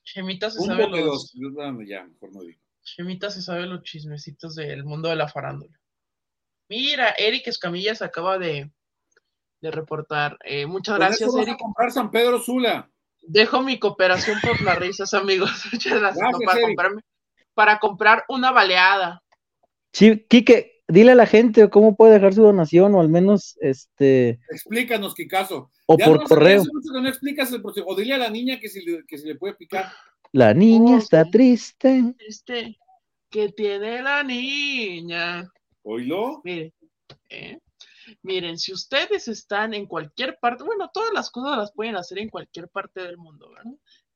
Chemita se sabe los, dos. Bueno, ya, mejor no digo. Chemita se sabe los chismecitos del mundo de la farándula. Mira, Eric Escamilla se acaba de, de reportar. Eh, muchas gracias, a Eric. comprar San Pedro Sula. Dejo mi cooperación por las risas, amigos. Muchas gracias. No, para, Eric. comprarme, para comprar una baleada. Sí, Quique, dile a la gente cómo puede dejar su donación o al menos este. Explícanos, Kikazo. O por correo. No explicas el proceso. O dile a la niña que si le, que le puede picar. La niña está triste. Triste. ¿Qué tiene la niña? ¿Oílo? Miren, ¿eh? Miren, si ustedes están en cualquier parte, bueno, todas las cosas las pueden hacer en cualquier parte del mundo, ¿verdad?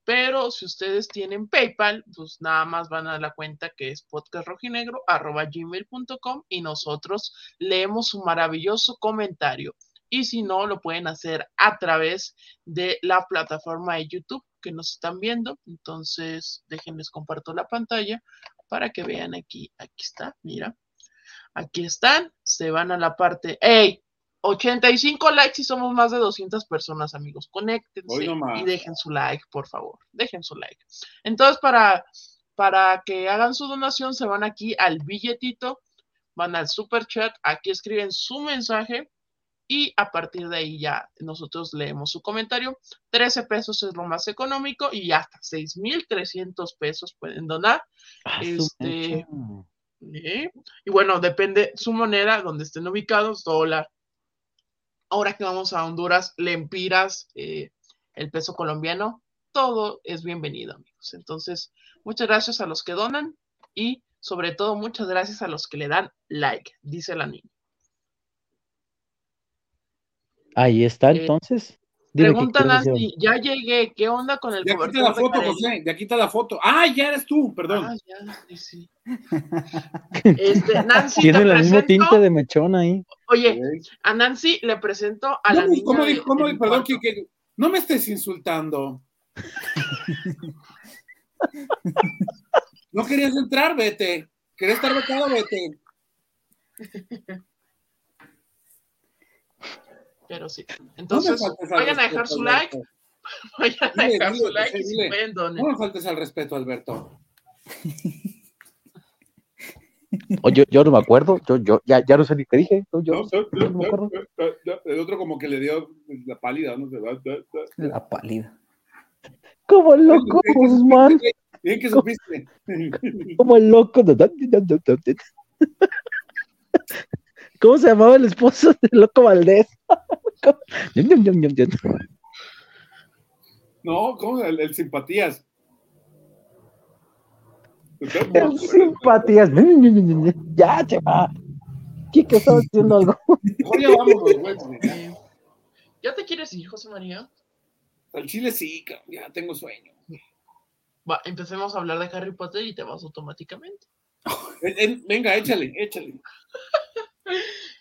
Pero si ustedes tienen PayPal, pues nada más van a la cuenta que es podcastrojinegro.gmail.com y nosotros leemos su maravilloso comentario. Y si no, lo pueden hacer a través de la plataforma de YouTube que nos están viendo. Entonces, déjenles comparto la pantalla para que vean aquí. Aquí está, mira. Aquí están. Se van a la parte. ¡Ey! 85 likes y somos más de 200 personas, amigos. Conéctense y dejen su like, por favor. Dejen su like. Entonces, para, para que hagan su donación, se van aquí al billetito, van al super chat, aquí escriben su mensaje y a partir de ahí ya nosotros leemos su comentario. 13 pesos es lo más económico y hasta 6,300 pesos pueden donar. Ah, este, y bueno, depende su moneda, donde estén ubicados, dólar, ahora que vamos a Honduras, lempiras, eh, el peso colombiano, todo es bienvenido, amigos. Entonces, muchas gracias a los que donan y sobre todo muchas gracias a los que le dan like, dice la niña. Ahí está eh, entonces. Pregunta Nancy, ya llegué, ¿qué onda con el Ya quita la foto, José, ya quita la foto. Ah, ya eres tú, perdón. Ah, ya, sí. Este, Nancy, Tiene el mismo tinte de mechón ahí. Oye, a Nancy le presento a la niña. ¿cómo, cómo, perdón, que, no me estés insultando. no querías entrar, vete. ¿Querías estar becado, vete. Pero sí. Entonces, vayan a dejar su like. Vayan a dejar su like y si pueden donar. No me faltes al respeto, Alberto. Oh, yo, yo, no me acuerdo, yo, yo ya, ya no sé ni qué dije. Yo, no, no, me acuerdo. El otro como que le dio la pálida, ¿no? La pálida. Como el loco, Guzmán. Bien que supiste. Como el loco. ¿Cómo se llamaba el esposo del loco Valdés? no, ¿cómo? El, simpatías. El simpatías. Ya, chema. ¿Qué que estaba haciendo algo? ya vámonos, güey. ¿Ya te quieres ir, José María? Al chile sí, ya tengo sueño. Va, empecemos a hablar de Harry Potter y te vas automáticamente. Venga, échale, échale.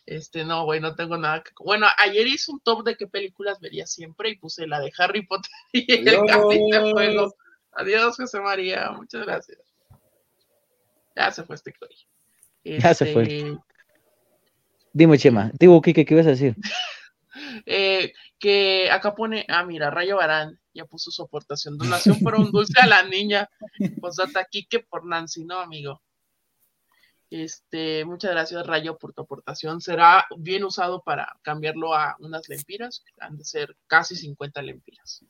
Este, no, güey, no tengo nada que. Bueno, ayer hice un top de qué películas vería siempre y puse la de Harry Potter y el de Fuego. Adiós, José María, muchas gracias. Ya se fue este Chloe. ya se fue. Este, Dime, Chema, digo, ¿qué, qué, ibas a decir? eh, que acá pone, ah, mira, Rayo Barán ya puso su aportación, donación por un dulce a la niña. Pues data que por Nancy, ¿no, amigo? Este, muchas gracias, Rayo, por tu aportación. Será bien usado para cambiarlo a unas lempiras, que han de ser casi 50 lempiras.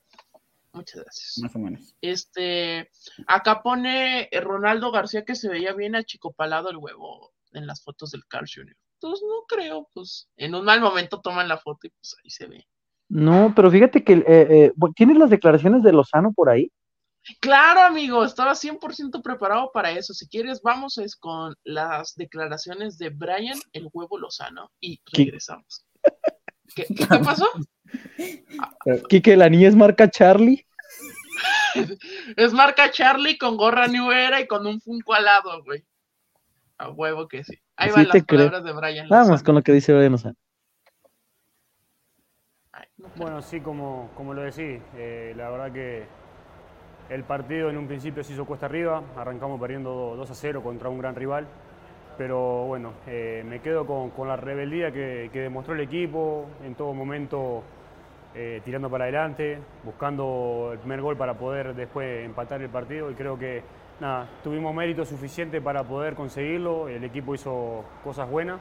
Muchas gracias. Más o menos. Este, acá pone Ronaldo García que se veía bien achicopalado el huevo en las fotos del Carl Jr. Entonces no creo, pues en un mal momento toman la foto y pues ahí se ve. No, pero fíjate que eh, eh, tienes las declaraciones de Lozano por ahí. Claro, amigo, estaba 100% preparado para eso. Si quieres, vamos es con las declaraciones de Brian el huevo Lozano y regresamos. ¿Qué, ¿Qué, te pasó? que la niña es marca Charlie. es marca Charlie con gorra New Era y con un Funko al lado, güey. A huevo que sí. Ahí van las palabras de Brian. Lozano. Vamos con lo que dice Brian Lozano. Bueno, sí, como, como lo decís, eh, la verdad que el partido en un principio se hizo cuesta arriba, arrancamos perdiendo 2 a 0 contra un gran rival, pero bueno, eh, me quedo con, la rebeldía que, demostró el equipo en todo momento, eh, tirando para adelante, buscando el primer gol para poder después empatar el partido y creo que nada, tuvimos mérito suficiente para poder conseguirlo, el equipo hizo cosas buenas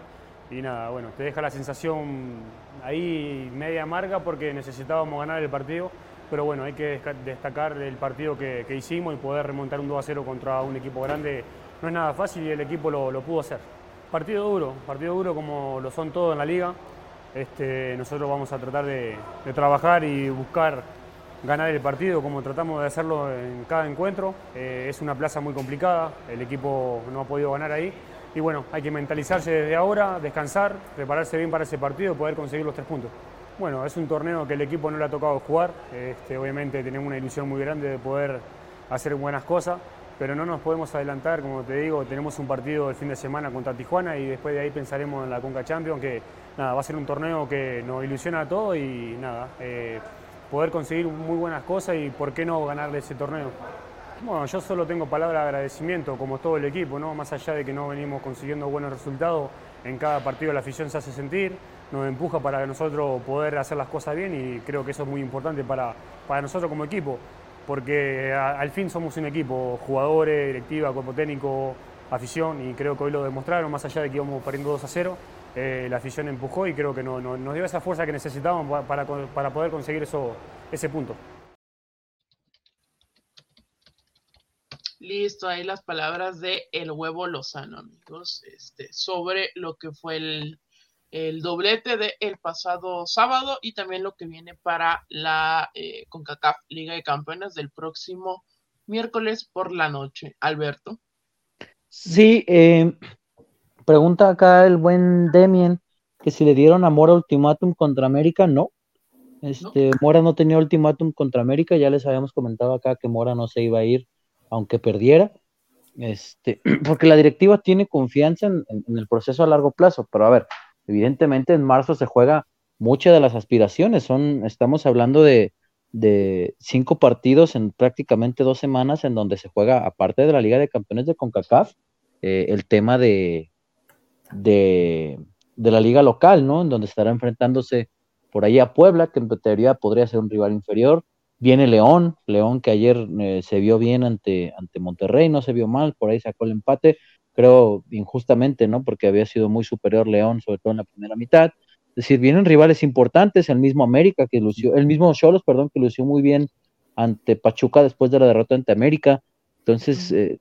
y nada, bueno, te deja la sensación ahí media amarga porque necesitábamos ganar el partido pero bueno, hay que destacar el partido que, hicimos y poder remontar un 2 a 0 contra un equipo grande. No es nada fácil y el equipo lo, pudo hacer. Partido duro, partido duro como lo son todos en la liga. Este, nosotros vamos a tratar de, trabajar y buscar ganar el partido como tratamos de hacerlo en cada encuentro. Eh, es una plaza muy complicada, el equipo no ha podido ganar ahí. Y bueno, hay que mentalizarse desde ahora, descansar, prepararse bien para ese partido y poder conseguir los tres puntos. Bueno, es un torneo que el equipo no le ha tocado jugar. Este, obviamente tenemos una ilusión muy grande de poder hacer buenas cosas pero no nos podemos adelantar, como te digo, tenemos un partido el fin de semana contra Tijuana y después de ahí pensaremos en la Conca Champions, que nada, va a ser un torneo que nos ilusiona a todos y nada, eh, poder conseguir muy buenas cosas y por qué no ganarle ese torneo. Bueno, yo solo tengo palabra de agradecimiento, como todo el equipo, ¿no? más allá de que no venimos consiguiendo buenos resultados, en cada partido la afición se hace sentir, nos empuja para nosotros poder hacer las cosas bien y creo que eso es muy importante para, para nosotros como equipo porque al fin somos un equipo, jugadores, directiva, cuerpo técnico, afición, y creo que hoy lo demostraron, más allá de que íbamos perdiendo 2 a 0, eh, la afición empujó y creo que no, nos dio esa fuerza que necesitábamos para, poder conseguir eso, ese punto. Listo, ahí las palabras de El Huevo Lozano, amigos, este, sobre lo que fue el, el doblete del el pasado sábado y también lo que viene para la eh, CONCACAF Liga de Campeones del próximo miércoles por la noche. Alberto. Sí, eh, pregunta acá el buen Demien que si le dieron a Mora ultimátum contra América, no. Este, Mora no tenía ultimátum contra América, ya les habíamos comentado acá que Mora no se iba a ir aunque perdiera. Este, porque la directiva tiene confianza en el proceso a largo plazo, pero a ver, Evidentemente en marzo se juega muchas de las aspiraciones, son, estamos hablando de, cinco partidos en prácticamente dos semanas en donde se juega, aparte de la Liga de Campeones de CONCACAF, eh, el tema de, la liga local, ¿no? En donde estará enfrentándose por ahí a Puebla, que en teoría podría ser un rival inferior. Viene León, León que ayer eh, se vio bien ante Monterrey, no se vio mal, por ahí sacó el empate creo injustamente, ¿no? Porque había sido muy superior León, sobre todo en la primera mitad. Es decir, vienen rivales importantes, el mismo América que lució, el mismo Cholos, perdón, que lució muy bien ante Pachuca después de la derrota ante América. Entonces, eh,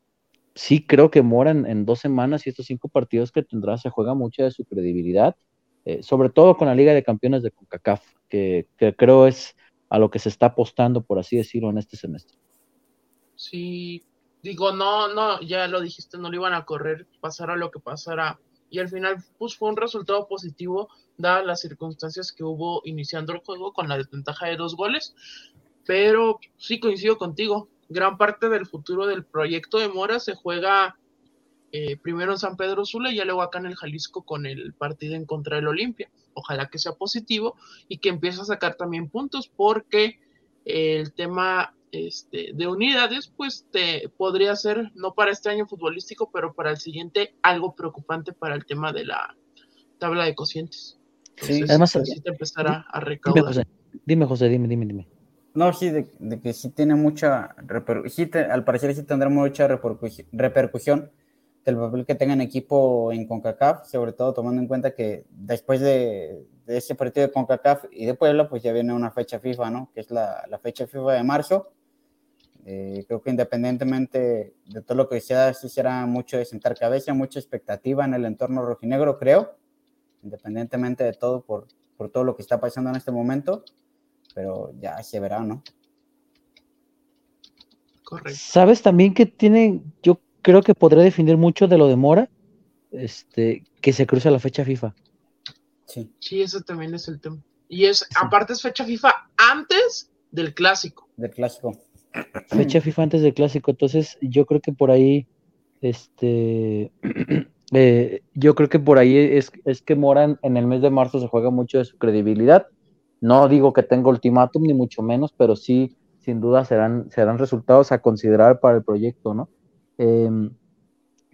sí creo que moran en dos semanas y estos cinco partidos que tendrá se juega mucha de su credibilidad, eh, sobre todo con la Liga de Campeones de CONCACAF, que, que creo es a lo que se está apostando, por así decirlo, en este semestre. Sí, digo, no, no, ya lo dijiste, no lo iban a correr, pasara lo que pasara. Y al final, pues fue un resultado positivo, dadas las circunstancias que hubo iniciando el juego con la desventaja de dos goles. Pero sí coincido contigo, gran parte del futuro del proyecto de Mora se juega eh, primero en San Pedro Sula y ya luego acá en el Jalisco con el partido en contra del Olimpia. Ojalá que sea positivo y que empiece a sacar también puntos porque el tema este, de unidades, pues te podría ser, no para este año futbolístico, pero para el siguiente, algo preocupante para el tema de la tabla de cocientes. sí, además, necesita empezar a, recaudar. Dime José, dime, dime, dime, No, sí, de, que sí tiene mucha repercusión, al parecer sí tendrá mucha repercusión del papel que tengan equipo en CONCACAF, sobre todo tomando en cuenta que después de, ese partido de CONCACAF y de Puebla, pues ya viene una fecha FIFA, ¿no? Que es la, la fecha FIFA de marzo, eh, creo que independientemente de todo lo que sea, sí será mucho de sentar cabeza, mucha expectativa en el entorno rojinegro, creo, independientemente de todo, por, por todo lo que está pasando en este momento, pero ya se verá, ¿no? Correcto. ¿Sabes también que tiene, yo creo que podré definir mucho de lo de Mora, este, que se cruza la fecha FIFA? Sí. Sí, eso también es el tema. Y es, aparte es fecha FIFA antes del clásico. Del clásico fecha FIFA antes del clásico, entonces yo creo que por ahí, este, eh, yo creo que por ahí es, es que Moran en el mes de marzo se juega mucho de su credibilidad. No digo que tenga ultimátum, ni mucho menos, pero sí, sin duda, serán, serán resultados a considerar para el proyecto, ¿no? Em,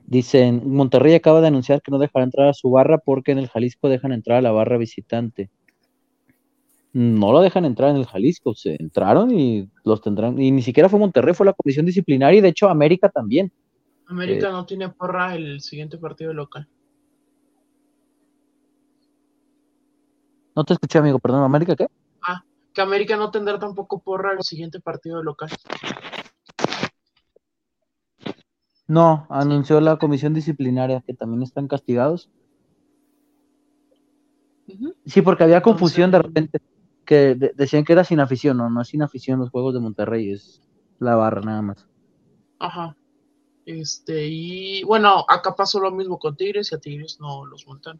dicen, Monterrey acaba de anunciar que no dejará entrar a su barra porque en el Jalisco dejan entrar a la barra visitante no lo dejan entrar en el Jalisco, se entraron y los tendrán, y ni siquiera fue Monterrey, fue la comisión disciplinaria y de hecho América también. América eh, no tiene porra el siguiente partido local. No te escuché, amigo, perdón, ¿América qué? Ah, que América no tendrá tampoco porra el siguiente partido local. No, anunció la comisión disciplinaria que también están castigados. Sí, porque había confusión de repente, que decían que era sin afición, no, no es sin afición los Juegos de Monterrey, es la barra nada más. Ajá. Este, y bueno, acá pasó lo mismo con Tigres y a Tigres no los montan.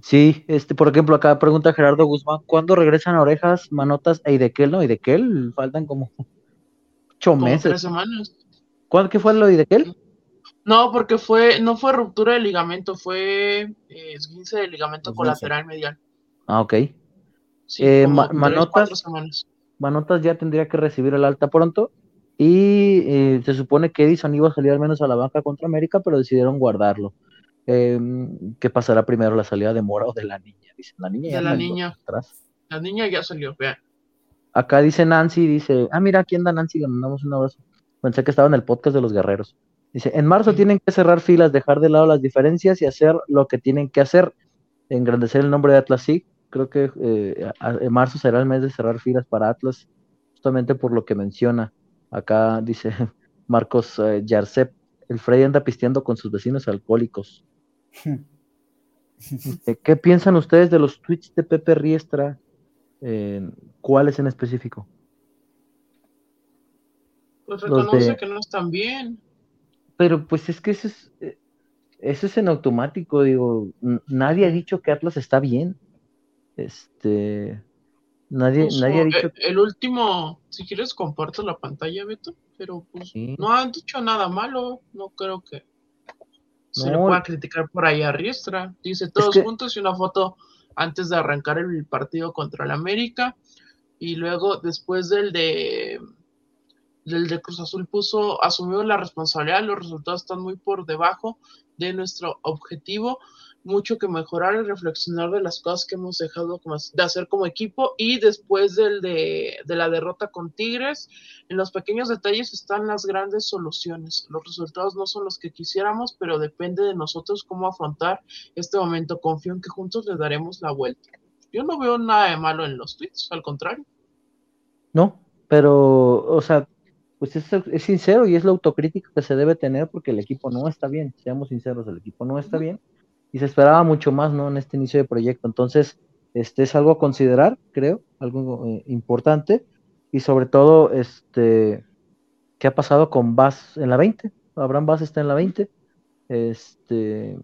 Sí, este, por ejemplo, acá pregunta Gerardo Guzmán, ¿cuándo regresan Orejas, Manotas e Idequel? No, Idequel, faltan como ocho meses. Tres semanas. ¿Cuándo qué fue lo de Idequel? No, porque fue, no fue ruptura de ligamento, fue eh, esguince de ligamento colateral medial. Ah, ok. Eh, Manotas, Manotas ya tendría que recibir el alta pronto. Y eh, se supone que Edison iba a salir al menos a la banca contra América, pero decidieron guardarlo. Em, ¿Qué pasará primero, la salida de Mora o de la niña? Dice, la niña de la niña. La niña ya salió, vean. Acá dice Nancy, dice, ah, mira, aquí anda Nancy, le mandamos un abrazo. Pensé que estaba en el podcast de los guerreros. Dice, en marzo tienen que cerrar filas, dejar de lado las diferencias y hacer lo que tienen que hacer. Engrandecer el nombre de Atlas sí. Creo que eh, en marzo será el mes de cerrar filas para Atlas, justamente por lo que menciona. Acá dice Marcos eh, Yarcep, el Frey anda pisteando con sus vecinos alcohólicos. ¿Qué piensan ustedes de los tweets de Pepe Riestra? ¿Cuáles en específico? Pues reconoce que no están bien. Pero pues es que eso es, eh, eso es en automático, digo, nadie ha dicho que Atlas está bien. Este, Nadie, pues, nadie ha dicho. El, último, si quieres, comparto la pantalla, Beto, pero pues no han dicho nada malo, no creo que se le pueda criticar por ahí a Riestra. Dice todos juntos y una foto antes de arrancar el partido contra el América. Y luego, después del de del de Cruz Azul puso, asumió la responsabilidad, los resultados están muy por debajo de nuestro objetivo mucho que mejorar y reflexionar de las cosas que hemos dejado de hacer como equipo y después del de, la derrota con Tigres, en los pequeños detalles están las grandes soluciones. Los resultados no son los que quisiéramos, pero depende de nosotros cómo afrontar este momento. Confío en que juntos le daremos la vuelta. Yo no veo nada de malo en los tweets, al contrario. No, pero, o sea, pues es, es sincero y es la autocrítica que se debe tener porque el equipo no está bien, seamos sinceros, el equipo no está bien y se esperaba mucho más, ¿no? En este inicio de proyecto. Entonces, este es algo a considerar, creo, algo eh, importante. Y sobre todo, este, ¿qué ha pasado con Bass en la 20? Abraham Bass está en la 20. Este,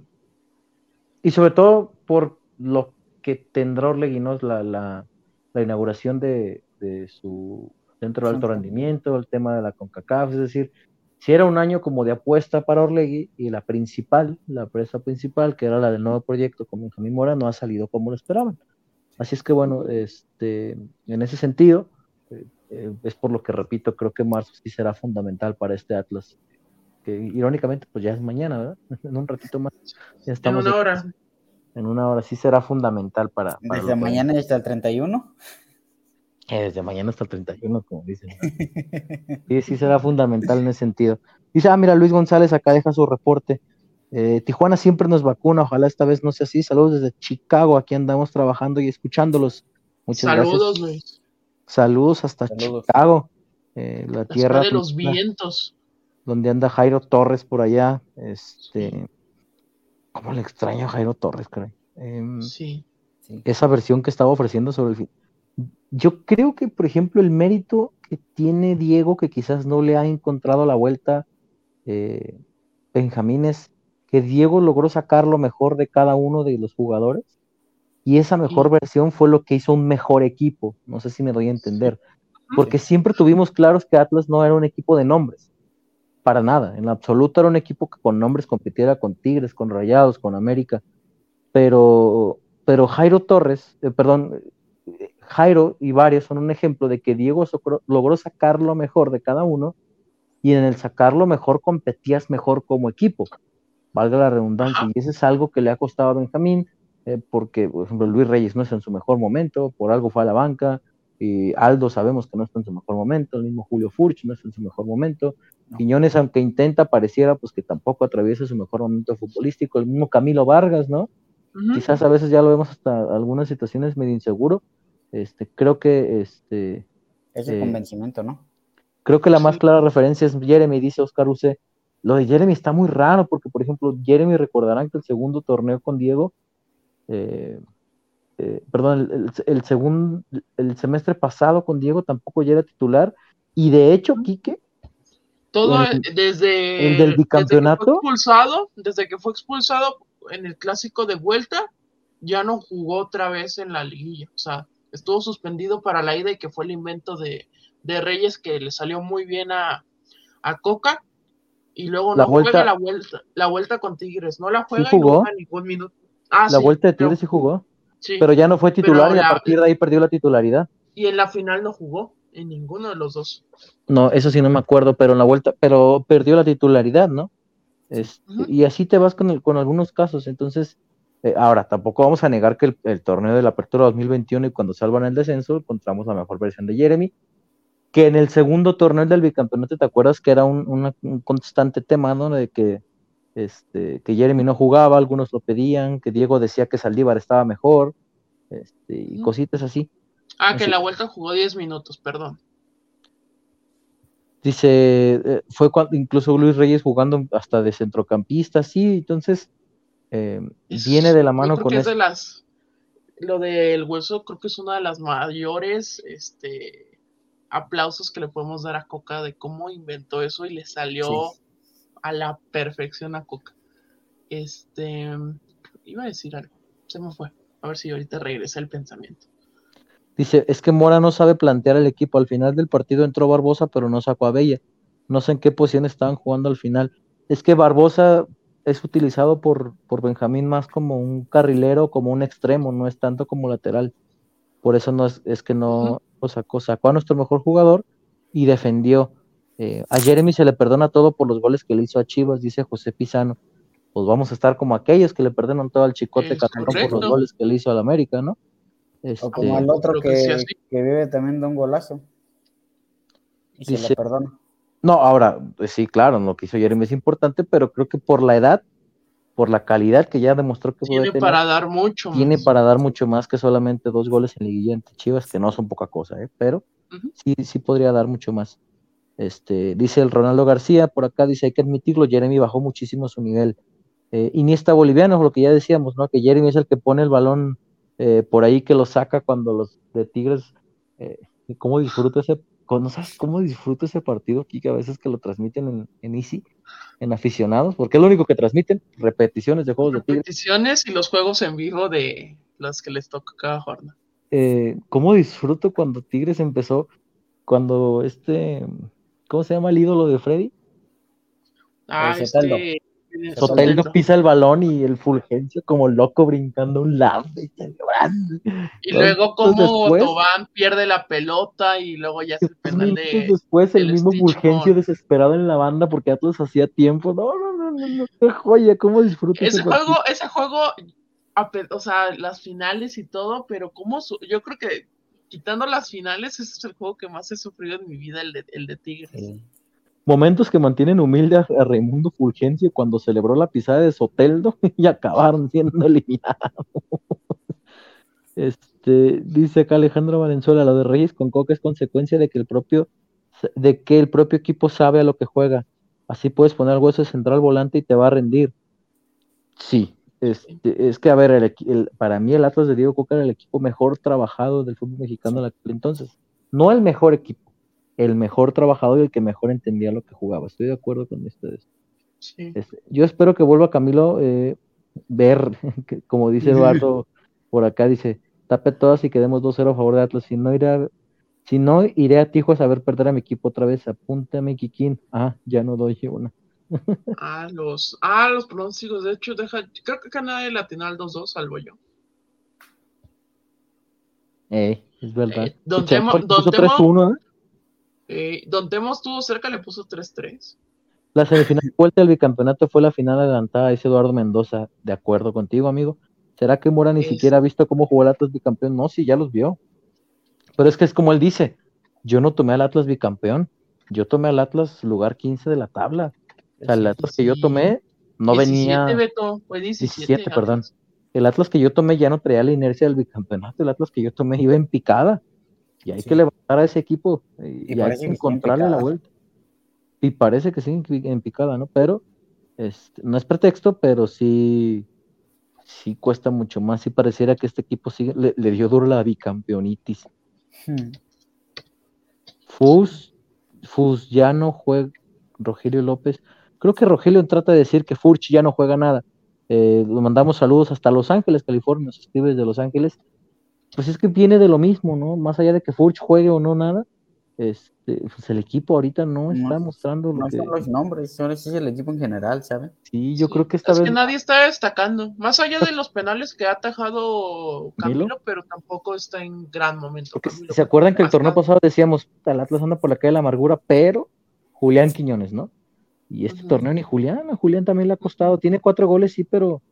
y sobre todo por lo que tendrá Orleguinos la, la, la inauguración de, de su centro de alto rendimiento, el tema de la CONCACAF, es decir, si era un año como de apuesta para Orlegui y la principal, la presa principal, que era la del nuevo proyecto con Benjamín Mora, no ha salido como lo esperaban. Así es que bueno, este, en ese sentido, eh, eh, es por lo que repito, creo que marzo sí será fundamental para este Atlas, que irónicamente pues ya es mañana, ¿verdad? En un ratito más. Ya estamos en una hora. En una hora sí será fundamental para... Desde mañana hasta el 31 desde mañana hasta el 31, como dicen. Sí, sí será fundamental en ese sentido. Dice, ah, mira, Luis González acá deja su reporte. Eh, Tijuana siempre nos vacuna, ojalá esta vez no sea así. Saludos desde Chicago, aquí andamos trabajando y escuchándolos. Muchas Saludos, Luis. Saludos hasta Chicago, eh, la tierra de los vientos. Donde anda Jairo Torres por allá. Este, ¿Cómo le extraño a Jairo Torres, creo? Em, sí. Esa versión que estaba ofreciendo sobre el yo creo que, por ejemplo, el mérito que tiene Diego, que quizás no le ha encontrado la vuelta eh, Benjamín, es que Diego logró sacar lo mejor de cada uno de los jugadores y esa mejor versión fue lo que hizo un mejor equipo. No sé si me doy a entender. Porque siempre tuvimos claros que Atlas no era un equipo de nombres. Para nada. En absoluto era un equipo que con nombres compitiera con Tigres, con Rayados, con América. Pero, pero Jairo Torres, eh, perdón, Jairo y varios son un ejemplo de que Diego logró sacar lo mejor de cada uno y en el sacarlo mejor competías mejor como equipo, valga la redundancia, y eso es algo que le ha costado a Benjamín, eh, porque, por ejemplo, Luis Reyes no está en su mejor momento, por algo fue a la banca, y Aldo sabemos que no está en su mejor momento, el mismo Julio Furch no está en su mejor momento, Quiñones, aunque intenta, pareciera pues que tampoco atraviesa su mejor momento futbolístico, el mismo Camilo Vargas, ¿no? Quizás a veces ya lo vemos hasta algunas situaciones medio inseguro, este, creo que este. Es de eh, convencimiento, ¿no? Creo que la más clara referencia es Jeremy, dice Oscar Use. Lo de Jeremy está muy raro porque, por ejemplo, Jeremy recordarán que el segundo torneo con Diego, eh, eh, perdón, el, segundo, el semestre pasado con Diego tampoco ya era titular. Y de hecho, Quique. Todo desde, el del bicampeonato. Desde que fue expulsado, desde que fue expulsado en el clásico de vuelta, ya no jugó otra vez en la liguilla. O sea, estuvo suspendido para la ida y que fue el invento de, Reyes que le salió muy bien a, Coca. Y luego no juega la vuelta, la vuelta con Tigres. No la juega jugó? y ningún minuto. Ah, la vuelta de Tigres sí jugó. pero ya no fue titular y a partir de ahí perdió la titularidad. Y en la final no jugó en ninguno de los dos. No, eso sí no me acuerdo, pero en la vuelta, pero perdió la titularidad, ¿no? Y así te vas con, con algunos casos. Entonces, eh, ahora, tampoco vamos a negar que el, torneo de la Apertura 2021 y cuando salvan el descenso, encontramos la mejor versión de Jeremy. Que en el segundo torneo del bicampeonato, ¿te acuerdas que era un, constante tema, ¿no? De que, este, que Jeremy no jugaba, algunos lo pedían, que Diego decía que Saldívar estaba mejor, este, y cositas así. Ah, que en la vuelta jugó 10 minutos, perdón. Dice, eh, fue cuando incluso Luis Reyes jugando hasta de centrocampista, sí, entonces eh, viene de la mano con eso. las, lo del hueso creo que es una de las mayores este, aplausos que le podemos dar a Coca de cómo inventó eso y le salió a la perfección a Coca. Este, iba a decir algo, se me fue. A ver si ahorita regresa el pensamiento. Dice, es que Mora no sabe plantear el equipo. Al final del partido entró Barbosa, pero no sacó a Bella. No sé en qué posición estaban jugando al final. Es que Barbosa es utilizado por, por Benjamín más como un carrilero, como un extremo, no es tanto como lateral. Por eso no es, es que no lo sacó. Sacó a nuestro mejor jugador y defendió. Eh, a Jeremy se le perdona todo por los goles que le hizo a Chivas, dice José Pizano. Pues vamos a estar como aquellos que le perdonan todo al Chicote Catalán por los goles que le hizo al América, ¿no? o como este, el otro que, vive también de un golazo. Y se le perdona. No, ahora, pues sí, claro, lo que hizo Jeremy es importante, pero creo que por la edad, por la calidad que ya demostró que tiene para dar mucho tiene para dar mucho más que solamente dos goles en liguilla ante Chivas, que no son poca cosa, ¿eh? pero sí, sí podría dar mucho más. Este, dice el Ronaldo García, por acá dice, hay que admitirlo, Jeremy bajó muchísimo su nivel. Eh, Iniesta boliviano, lo que ya decíamos, ¿no? Que Jeremy es el que pone el balón eh, por ahí que lo saca cuando los de Tigres, eh, cómo disfruto ese, ¿no sabes cómo disfruto ese partido aquí que a veces que lo transmiten en, en Easy, en aficionados, porque es lo único que transmiten, repeticiones de juegos de Tigres. Repeticiones y los juegos en vivo de los que les toca cada jornada. Eh, ¿Cómo disfruto cuando Tigres empezó, cuando este, ¿cómo se llama el ídolo de Freddy? Ah, este, Soteldo pisa el balón y el Fulgencio como loco brincando un lado. Y luego como Tobán pierde la pelota y luego ya se penal de... Después el mismo Fulgencio desesperado en la banda porque todos hacía tiempo. No, no, no, no, no, qué joya, cómo disfruto. Ese, juego, ese juego, o sea, las finales y todo, pero como yo creo que quitando las finales, ese es el juego que más he sufrido en mi vida, el de, el de Tigres. Momentos que mantienen humilde a, Raimundo Fulgencio cuando celebró la pisada de Soteldo y acabaron siendo eliminados. Este, dice acá Alejandro Valenzuela, lo de Reyes con Coca es consecuencia de que el propio, de que el propio equipo sabe a lo que juega. Así puedes poner hueso central volante y te va a rendir. Sí, este, es que a ver, el, para mí el Atlas de Diego Coca era el equipo mejor trabajado del fútbol mexicano en aquel entonces. No el mejor equipo, el mejor trabajador y el que mejor entendía lo que jugaba. Estoy de acuerdo con ustedes. Este, yo espero que vuelva Camilo eh, ver, como dice Eduardo por acá, dice, tape todas y quedemos 2-0 a favor de Atlas. Si no, iré a, si no, iré a Tijuana a ver perder a mi equipo otra vez. Apúntame, Kikín. Ah, ya no doy una. ah, los, ah, los pronósticos. De hecho, deja, creo que Canadá latina al 2-2, salvo yo. Eh, es verdad. Eh, don Temo, don Temo, ¿eh? Don Temo estuvo cerca, le puso 3-3. La semifinal vuelta del bicampeonato fue la final adelantada, dice Eduardo Mendoza. De acuerdo contigo, amigo. ¿Será que Mora ni siquiera ha visto cómo jugó el Atlas bicampeón? No, sí, ya los vio. Pero es que es como él dice, yo no tomé al Atlas bicampeón, yo tomé al Atlas lugar 15 de la tabla. O sea, el Atlas que yo tomé no 17, venía... Beto, fue 17, perdón. El Atlas que yo tomé ya no traía la inercia del bicampeonato, el Atlas que yo tomé iba en picada. Y hay que levantar a ese equipo y, hay que encontrarle la vuelta. Y parece que sí en picada, ¿no? Pero este, no es pretexto, pero sí, sí cuesta mucho más. Sí pareciera que este equipo sigue, le, dio duro la bicampeonitis. Hmm. Fus, Fus ya no juega, Rogelio López. Creo que Rogelio trata de decir que Furch ya no juega nada. Eh, le mandamos saludos hasta Los Ángeles, California, nos escribe de Los Ángeles. Pues es que viene de lo mismo, ¿no? Más allá de que Furch juegue o no nada, este, pues el equipo ahorita no, está mostrando no son los nombres, ahora sí es el equipo en general, ¿saben? Sí, yo creo que esta es que nadie está destacando, más allá de los penales que ha atajado Camilo, pero tampoco está en gran momento. ¿Se acuerdan que el torneo pasado decíamos, el Atlas anda por la calle de la amargura, pero Julián Quiñones, ¿no? Y este torneo ni Julián, a Julián también le ha costado, tiene cuatro goles, sí, pero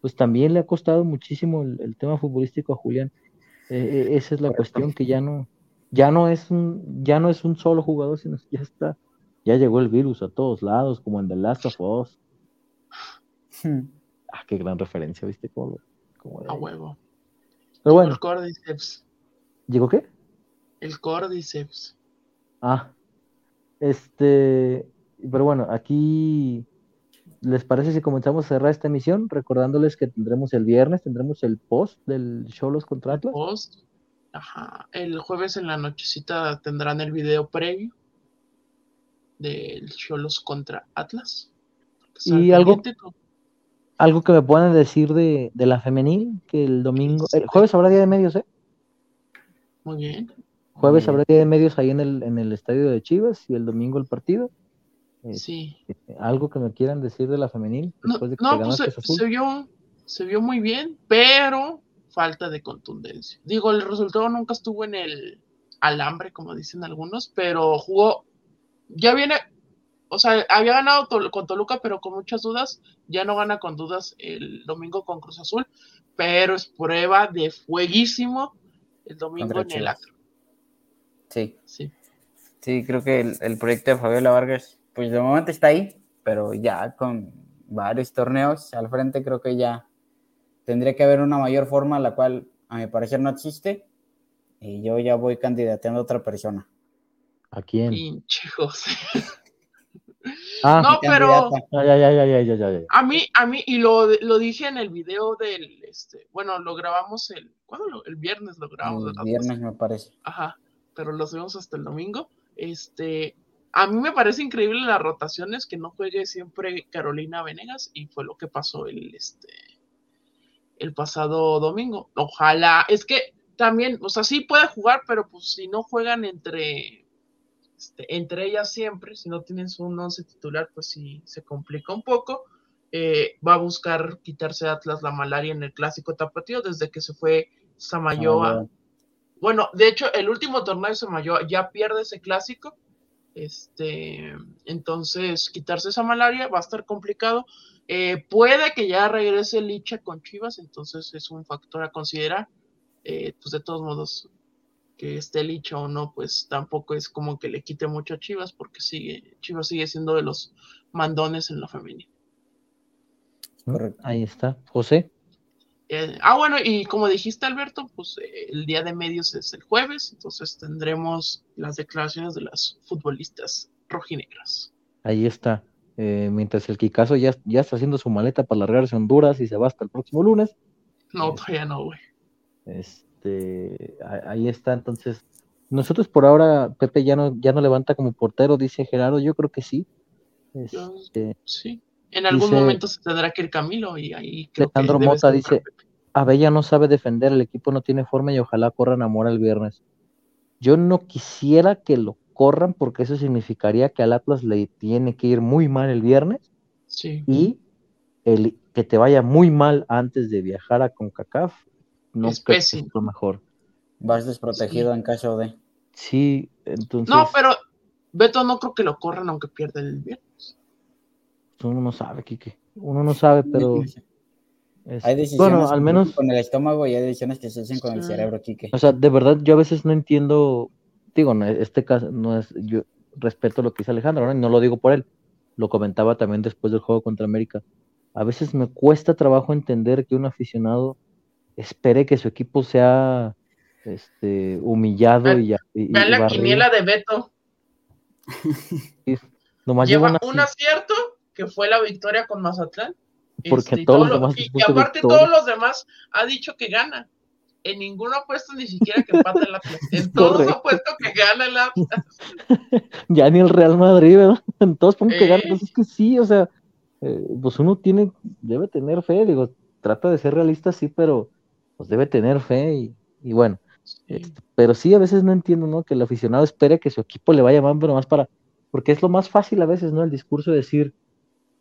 pues también le ha costado muchísimo el, tema futbolístico a Julián. E, e, esa es la cuestión que ya no, ya no es un, ya no es un solo jugador, sino que ya está, ya llegó el virus a todos lados, como en The Last of Us. Hmm. Ah, qué gran referencia, ¿viste? Como, a huevo. Pero bueno. El Cordyceps. ¿Llegó qué? El Cordyceps. Ah. Este, pero bueno, aquí ¿les parece si comenzamos a cerrar esta emisión? Recordándoles que tendremos el viernes, tendremos el post del show Los Contratos. Post Ajá. El jueves en la nochecita tendrán el video previo del Cholos contra Atlas. Y algo, algo que me puedan decir de, la femenil, que el domingo, el jueves habrá día de medios, ¿eh? Muy bien. Jueves habrá día de medios ahí en el, en el estadio de Chivas y el domingo el partido. Sí. Algo que me quieran decir de la femenil. no, pues se, vio, se vio muy bien, pero falta de contundencia. Digo, el resultado nunca estuvo en el alambre, como dicen algunos, pero jugó, ya viene, o sea, había ganado con Toluca, pero con muchas dudas, ya no gana con dudas el domingo con Cruz Azul, pero es prueba de fueguísimo el domingo en el Acro. Sí. Sí. Sí, creo que el, el proyecto de Fabiola Vargas, pues de momento está ahí, pero ya con varios torneos al frente creo que ya tendría que haber una mayor forma, la cual a mi parecer no existe, y yo ya voy candidateando a otra persona. ¿A quién? Pinche José. Ah, no, pero ya, ya, ya, ya, ya, a mí, a mí, y lo, lo dije en el video del, este, bueno, lo grabamos el, ¿cuándo? el viernes lo grabamos. El viernes me parece. Ajá, pero lo subimos hasta el domingo. Este, a mí me parece increíble las rotaciones, que no juegue siempre Carolina Venegas, y fue lo que pasó el, este, el pasado domingo. Ojalá, es que también, o sea, sí puede jugar, pero pues si no juegan entre, este, entre ellas siempre, si no tienen su once titular, pues sí se complica un poco. Eh, va a buscar quitarse Atlas la malaria en el clásico tapatío desde que se fue Samayoa. Bueno, de hecho, el último torneo de Samayoa ya pierde ese clásico. Este, entonces, quitarse esa malaria va a estar complicado. Eh, puede que ya regrese Licha con Chivas, entonces es un factor a considerar. Eh, pues de todos modos, que esté Licha o no, pues tampoco es como que le quite mucho a Chivas, porque sigue, Chivas sigue siendo de los mandones en la femenina. Ahí está. José. Eh, ah, bueno, y como dijiste, Alberto, pues el día de medios es el jueves, entonces tendremos las declaraciones de las futbolistas rojinegras. Ahí está. Eh, mientras el Kikazo ya, ya está haciendo su maleta para largarse a Honduras y se va hasta el próximo lunes. No, eh, todavía no, güey. Este, ahí está, entonces. Nosotros por ahora, Pepe ya no, ya no levanta como portero, dice Gerardo, yo creo que sí. Este, sí, en algún momento se tendrá que ir Camilo y ahí creo Alejandro Mota dice, Abella no sabe defender, el equipo no tiene forma y ojalá corran amor el viernes. Yo no quisiera que lo corran porque eso significaría que al Atlas le tiene que ir muy mal el viernes y el que te vaya muy mal antes de viajar a CONCACAF no es pésimo. lo mejor. Vas desprotegido en caso de. Sí, entonces. No, pero Beto no creo que lo corran aunque pierda el viernes. Uno no sabe, Kike. Uno no sabe, pero. Hay decisiones bueno, al menos... con el estómago y hay decisiones que se hacen con el cerebro, Kike. O sea, de verdad, yo a veces no entiendo digo, este caso no es, yo respeto lo que dice Alejandro, ¿no? Y no lo digo por él, lo comentaba también después del juego contra América. A veces me cuesta trabajo entender que un aficionado espere que su equipo sea este, humillado y ya. Vean la quiniela de Beto. nomás lleva un acierto que fue la victoria con Mazatlán. Porque este, todos los demás y, aparte todos los demás ha dicho que gana. En ninguno ha puesto ni siquiera que empate el Atlas. En todos ha puesto que gana el Atlas. ya ni el Real Madrid, ¿verdad? En todos ponen que gana. Pues es que sí, o sea, eh, pues uno tiene, debe tener fe, digo, trata de ser realista, sí, pero pues debe tener fe y, y bueno. Este, pero sí, a veces no entiendo, ¿no? Que el aficionado espere que su equipo le vaya mal, pero más para, porque es lo más fácil a veces, ¿no? El discurso de decir,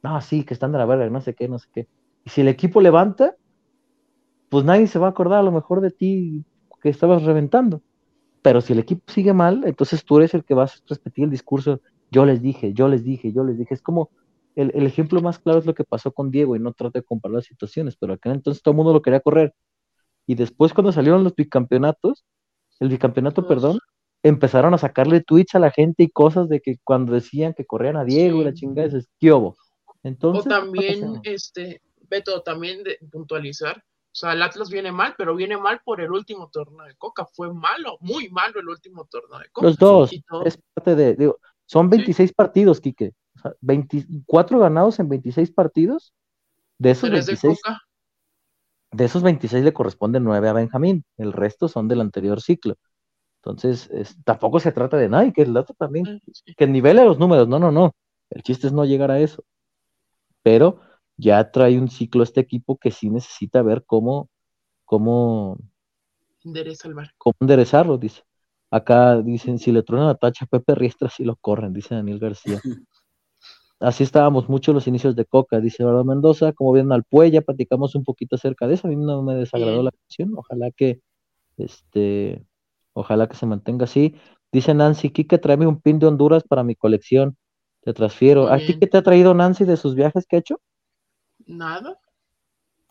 no, sí, que están de la verga, no sé qué, no sé qué. Y si el equipo levanta, pues nadie se va a acordar a lo mejor de ti que estabas reventando. Pero si el equipo sigue mal, entonces tú eres el que vas a repetir el discurso, yo les dije, yo les dije, yo les dije. Es como, el, el ejemplo más claro es lo que pasó con Diego, y no trato de comparar las situaciones, pero acá entonces todo el mundo lo quería correr. Y después cuando salieron los bicampeonatos, el bicampeonato, perdón, empezaron a sacarle tweets a la gente y cosas de que cuando decían que corrían a Diego y la chingada, es ¿qué Entonces, o también, este, Beto, también de puntualizar, o sea, el Atlas viene mal, pero viene mal por el último torneo de Coca. Fue malo, muy malo el último torneo de Coca. Los dos, es parte de, digo, son 26 partidos, Quique. O sea, 24 ganados en 26 partidos. De esos 26, de, esos 26 le corresponden 9 a Benjamín. El resto son del anterior ciclo. Entonces, tampoco se trata de nada, y que el dato también, ah, que nivele los números, no, no, no. El chiste es no llegar a eso. Pero ya trae un ciclo este equipo que sí necesita ver cómo, cómo, cómo enderezarlo, dice. Acá dicen, si le truenan la tacha a Pepe Riestra, sí lo corren, dice Daniel García. Así estábamos mucho los inicios de Coca, dice Eduardo Mendoza, como vienen al Puella, platicamos un poquito acerca de eso, a mí no me desagradó la canción, ojalá que, este, Ojalá que se mantenga así. Dice Nancy, Kike, tráeme un pin de Honduras para mi colección. Te transfiero. ¿A ti qué te ha traído Nancy de sus viajes que ha hecho? Nada.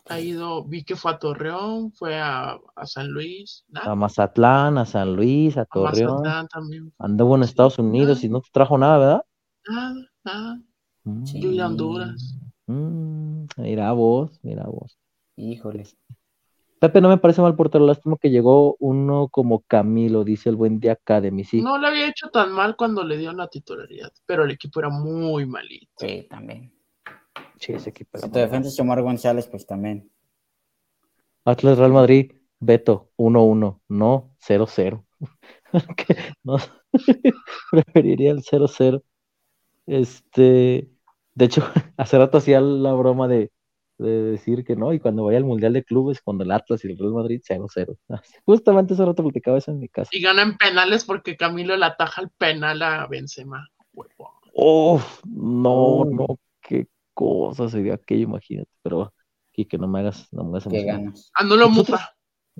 Ha ido, vi que fue a Torreón, fue a, San Luis. A Mazatlán, a San Luis, a Torreón. A también. Anduvo en Estados Unidos y no te trajo nada, ¿verdad? Nada, nada. Mm. Yo a Honduras. Mm, mira vos, mira vos. Híjoles. Pepe no me parece mal portero, lástima que llegó uno como Camilo, dice el buen día Academy. Sí. No le había hecho tan mal cuando le dio la titularidad, pero el equipo era muy malito. Sí, también. Sí, ese equipo era Si te defendes Omar González, pues también. Atlas Real Madrid, Beto, 1-1, no 0-0. no, preferiría el 0-0. Este, de hecho, hace rato hacía la broma de de decir que no, y cuando vaya al Mundial de Clubes, cuando el Atlas y el Real Madrid 0-0. Justamente ese rato platicaba eso en mi casa. Y ganan penales porque Camilo le ataja el penal a Benzema. Oh, no, no, qué cosa sería aquello, imagínate. Pero, que no me hagas, no me hagas Anulo mufa.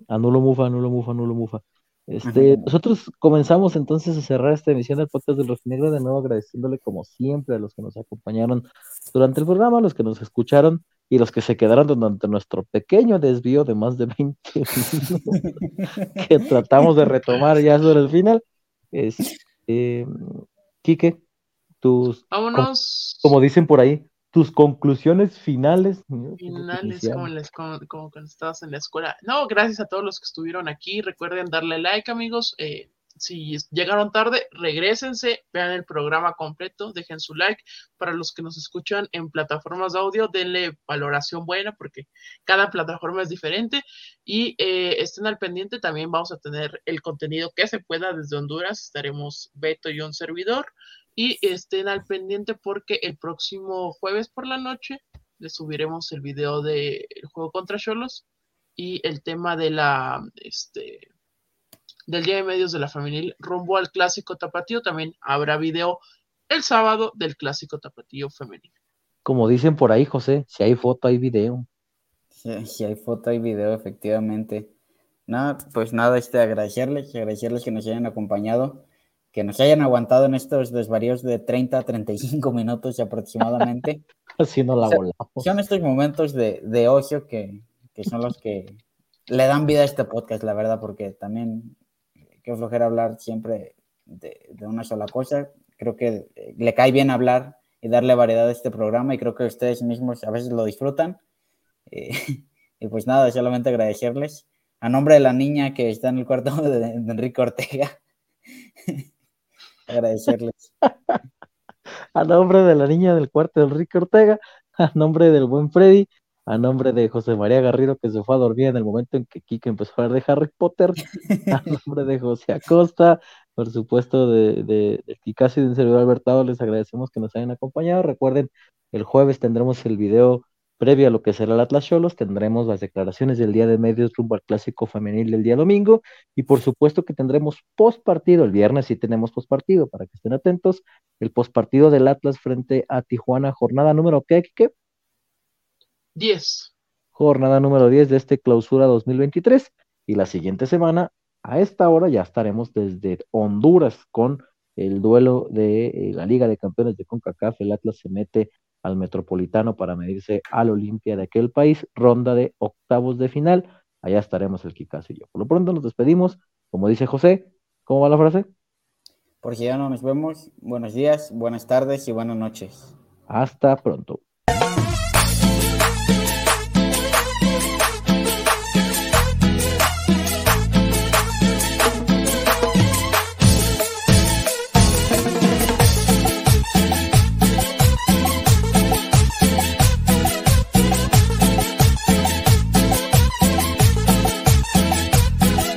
Anulo mufa, anulo mufa, anulo mufa. Este, nosotros comenzamos entonces a cerrar esta emisión del podcast del Rojinegro, de nuevo agradeciéndole como siempre a los que nos acompañaron durante el programa, a los que nos escucharon y los que se quedaron durante nuestro pequeño desvío de más de 20 minutos que tratamos de retomar ya sobre el final. Es, eh, Quique, tus, Vámonos. Como, dicen por ahí, tus conclusiones finales. Finales, como, como, cuando estabas en la escuela. No, gracias a todos los que estuvieron aquí. Recuerden darle like, amigos. Eh, si llegaron tarde, regresense, vean el programa completo, dejen su like. Para los que nos escuchan en plataformas de audio, denle valoración buena porque cada plataforma es diferente y eh, estén al pendiente. También vamos a tener el contenido que se pueda desde Honduras. Estaremos Beto y un servidor y estén al pendiente porque el próximo jueves por la noche les subiremos el video del juego contra Cholos y el tema de la este del Día de Medios de la Femenil rumbo al Clásico Tapatío. También habrá video el sábado del Clásico Tapatío Femenil. Como dicen por ahí, José, si hay foto, hay video. Si, hay foto, hay video, efectivamente. Nada, pues nada, este, agradecerles, agradecerles que nos hayan acompañado, que nos hayan aguantado en estos desvaríos de 30 a 35 minutos aproximadamente. Así no la volamos. Son estos momentos de, de ocio que, que son los que le dan vida a este podcast, la verdad, porque también que flojera hablar siempre de, una sola cosa. Creo que eh, le cae bien hablar y darle variedad a este programa y creo que ustedes mismos a veces lo disfrutan. Eh, y pues nada, solamente agradecerles A nombre de la niña que está en el cuarto de, Enrique Ortega. Agradecerles. a nombre de la niña del cuarto de Enrique Ortega, a nombre del buen Freddy, a nombre de José María Garrido, que se fue a dormir en el momento en que Kike empezó a hablar de Harry Potter, a nombre de José Acosta, por supuesto de, de, de y de servidor Albertado, les agradecemos que nos hayan acompañado. Recuerden, el jueves tendremos el video previo a lo que será el Atlas Cholos, tendremos las declaraciones del día de medios rumbo al clásico femenil del día domingo, y por supuesto que tendremos post partido, el viernes sí tenemos post partido, para que estén atentos, el post partido del Atlas frente a Tijuana, jornada número ¿qué, Kike? 10. Jornada número 10 de este clausura 2023. Y la siguiente semana, a esta hora, ya estaremos desde Honduras con el duelo de eh, la Liga de Campeones de CONCACAF. El Atlas se mete al Metropolitano para medirse al Olimpia de aquel país. Ronda de octavos de final. Allá estaremos el Kikaz y yo. Por lo pronto nos despedimos. Como dice José, ¿cómo va la frase? Porque ya no nos vemos. Buenos días, buenas tardes y buenas noches. Hasta pronto.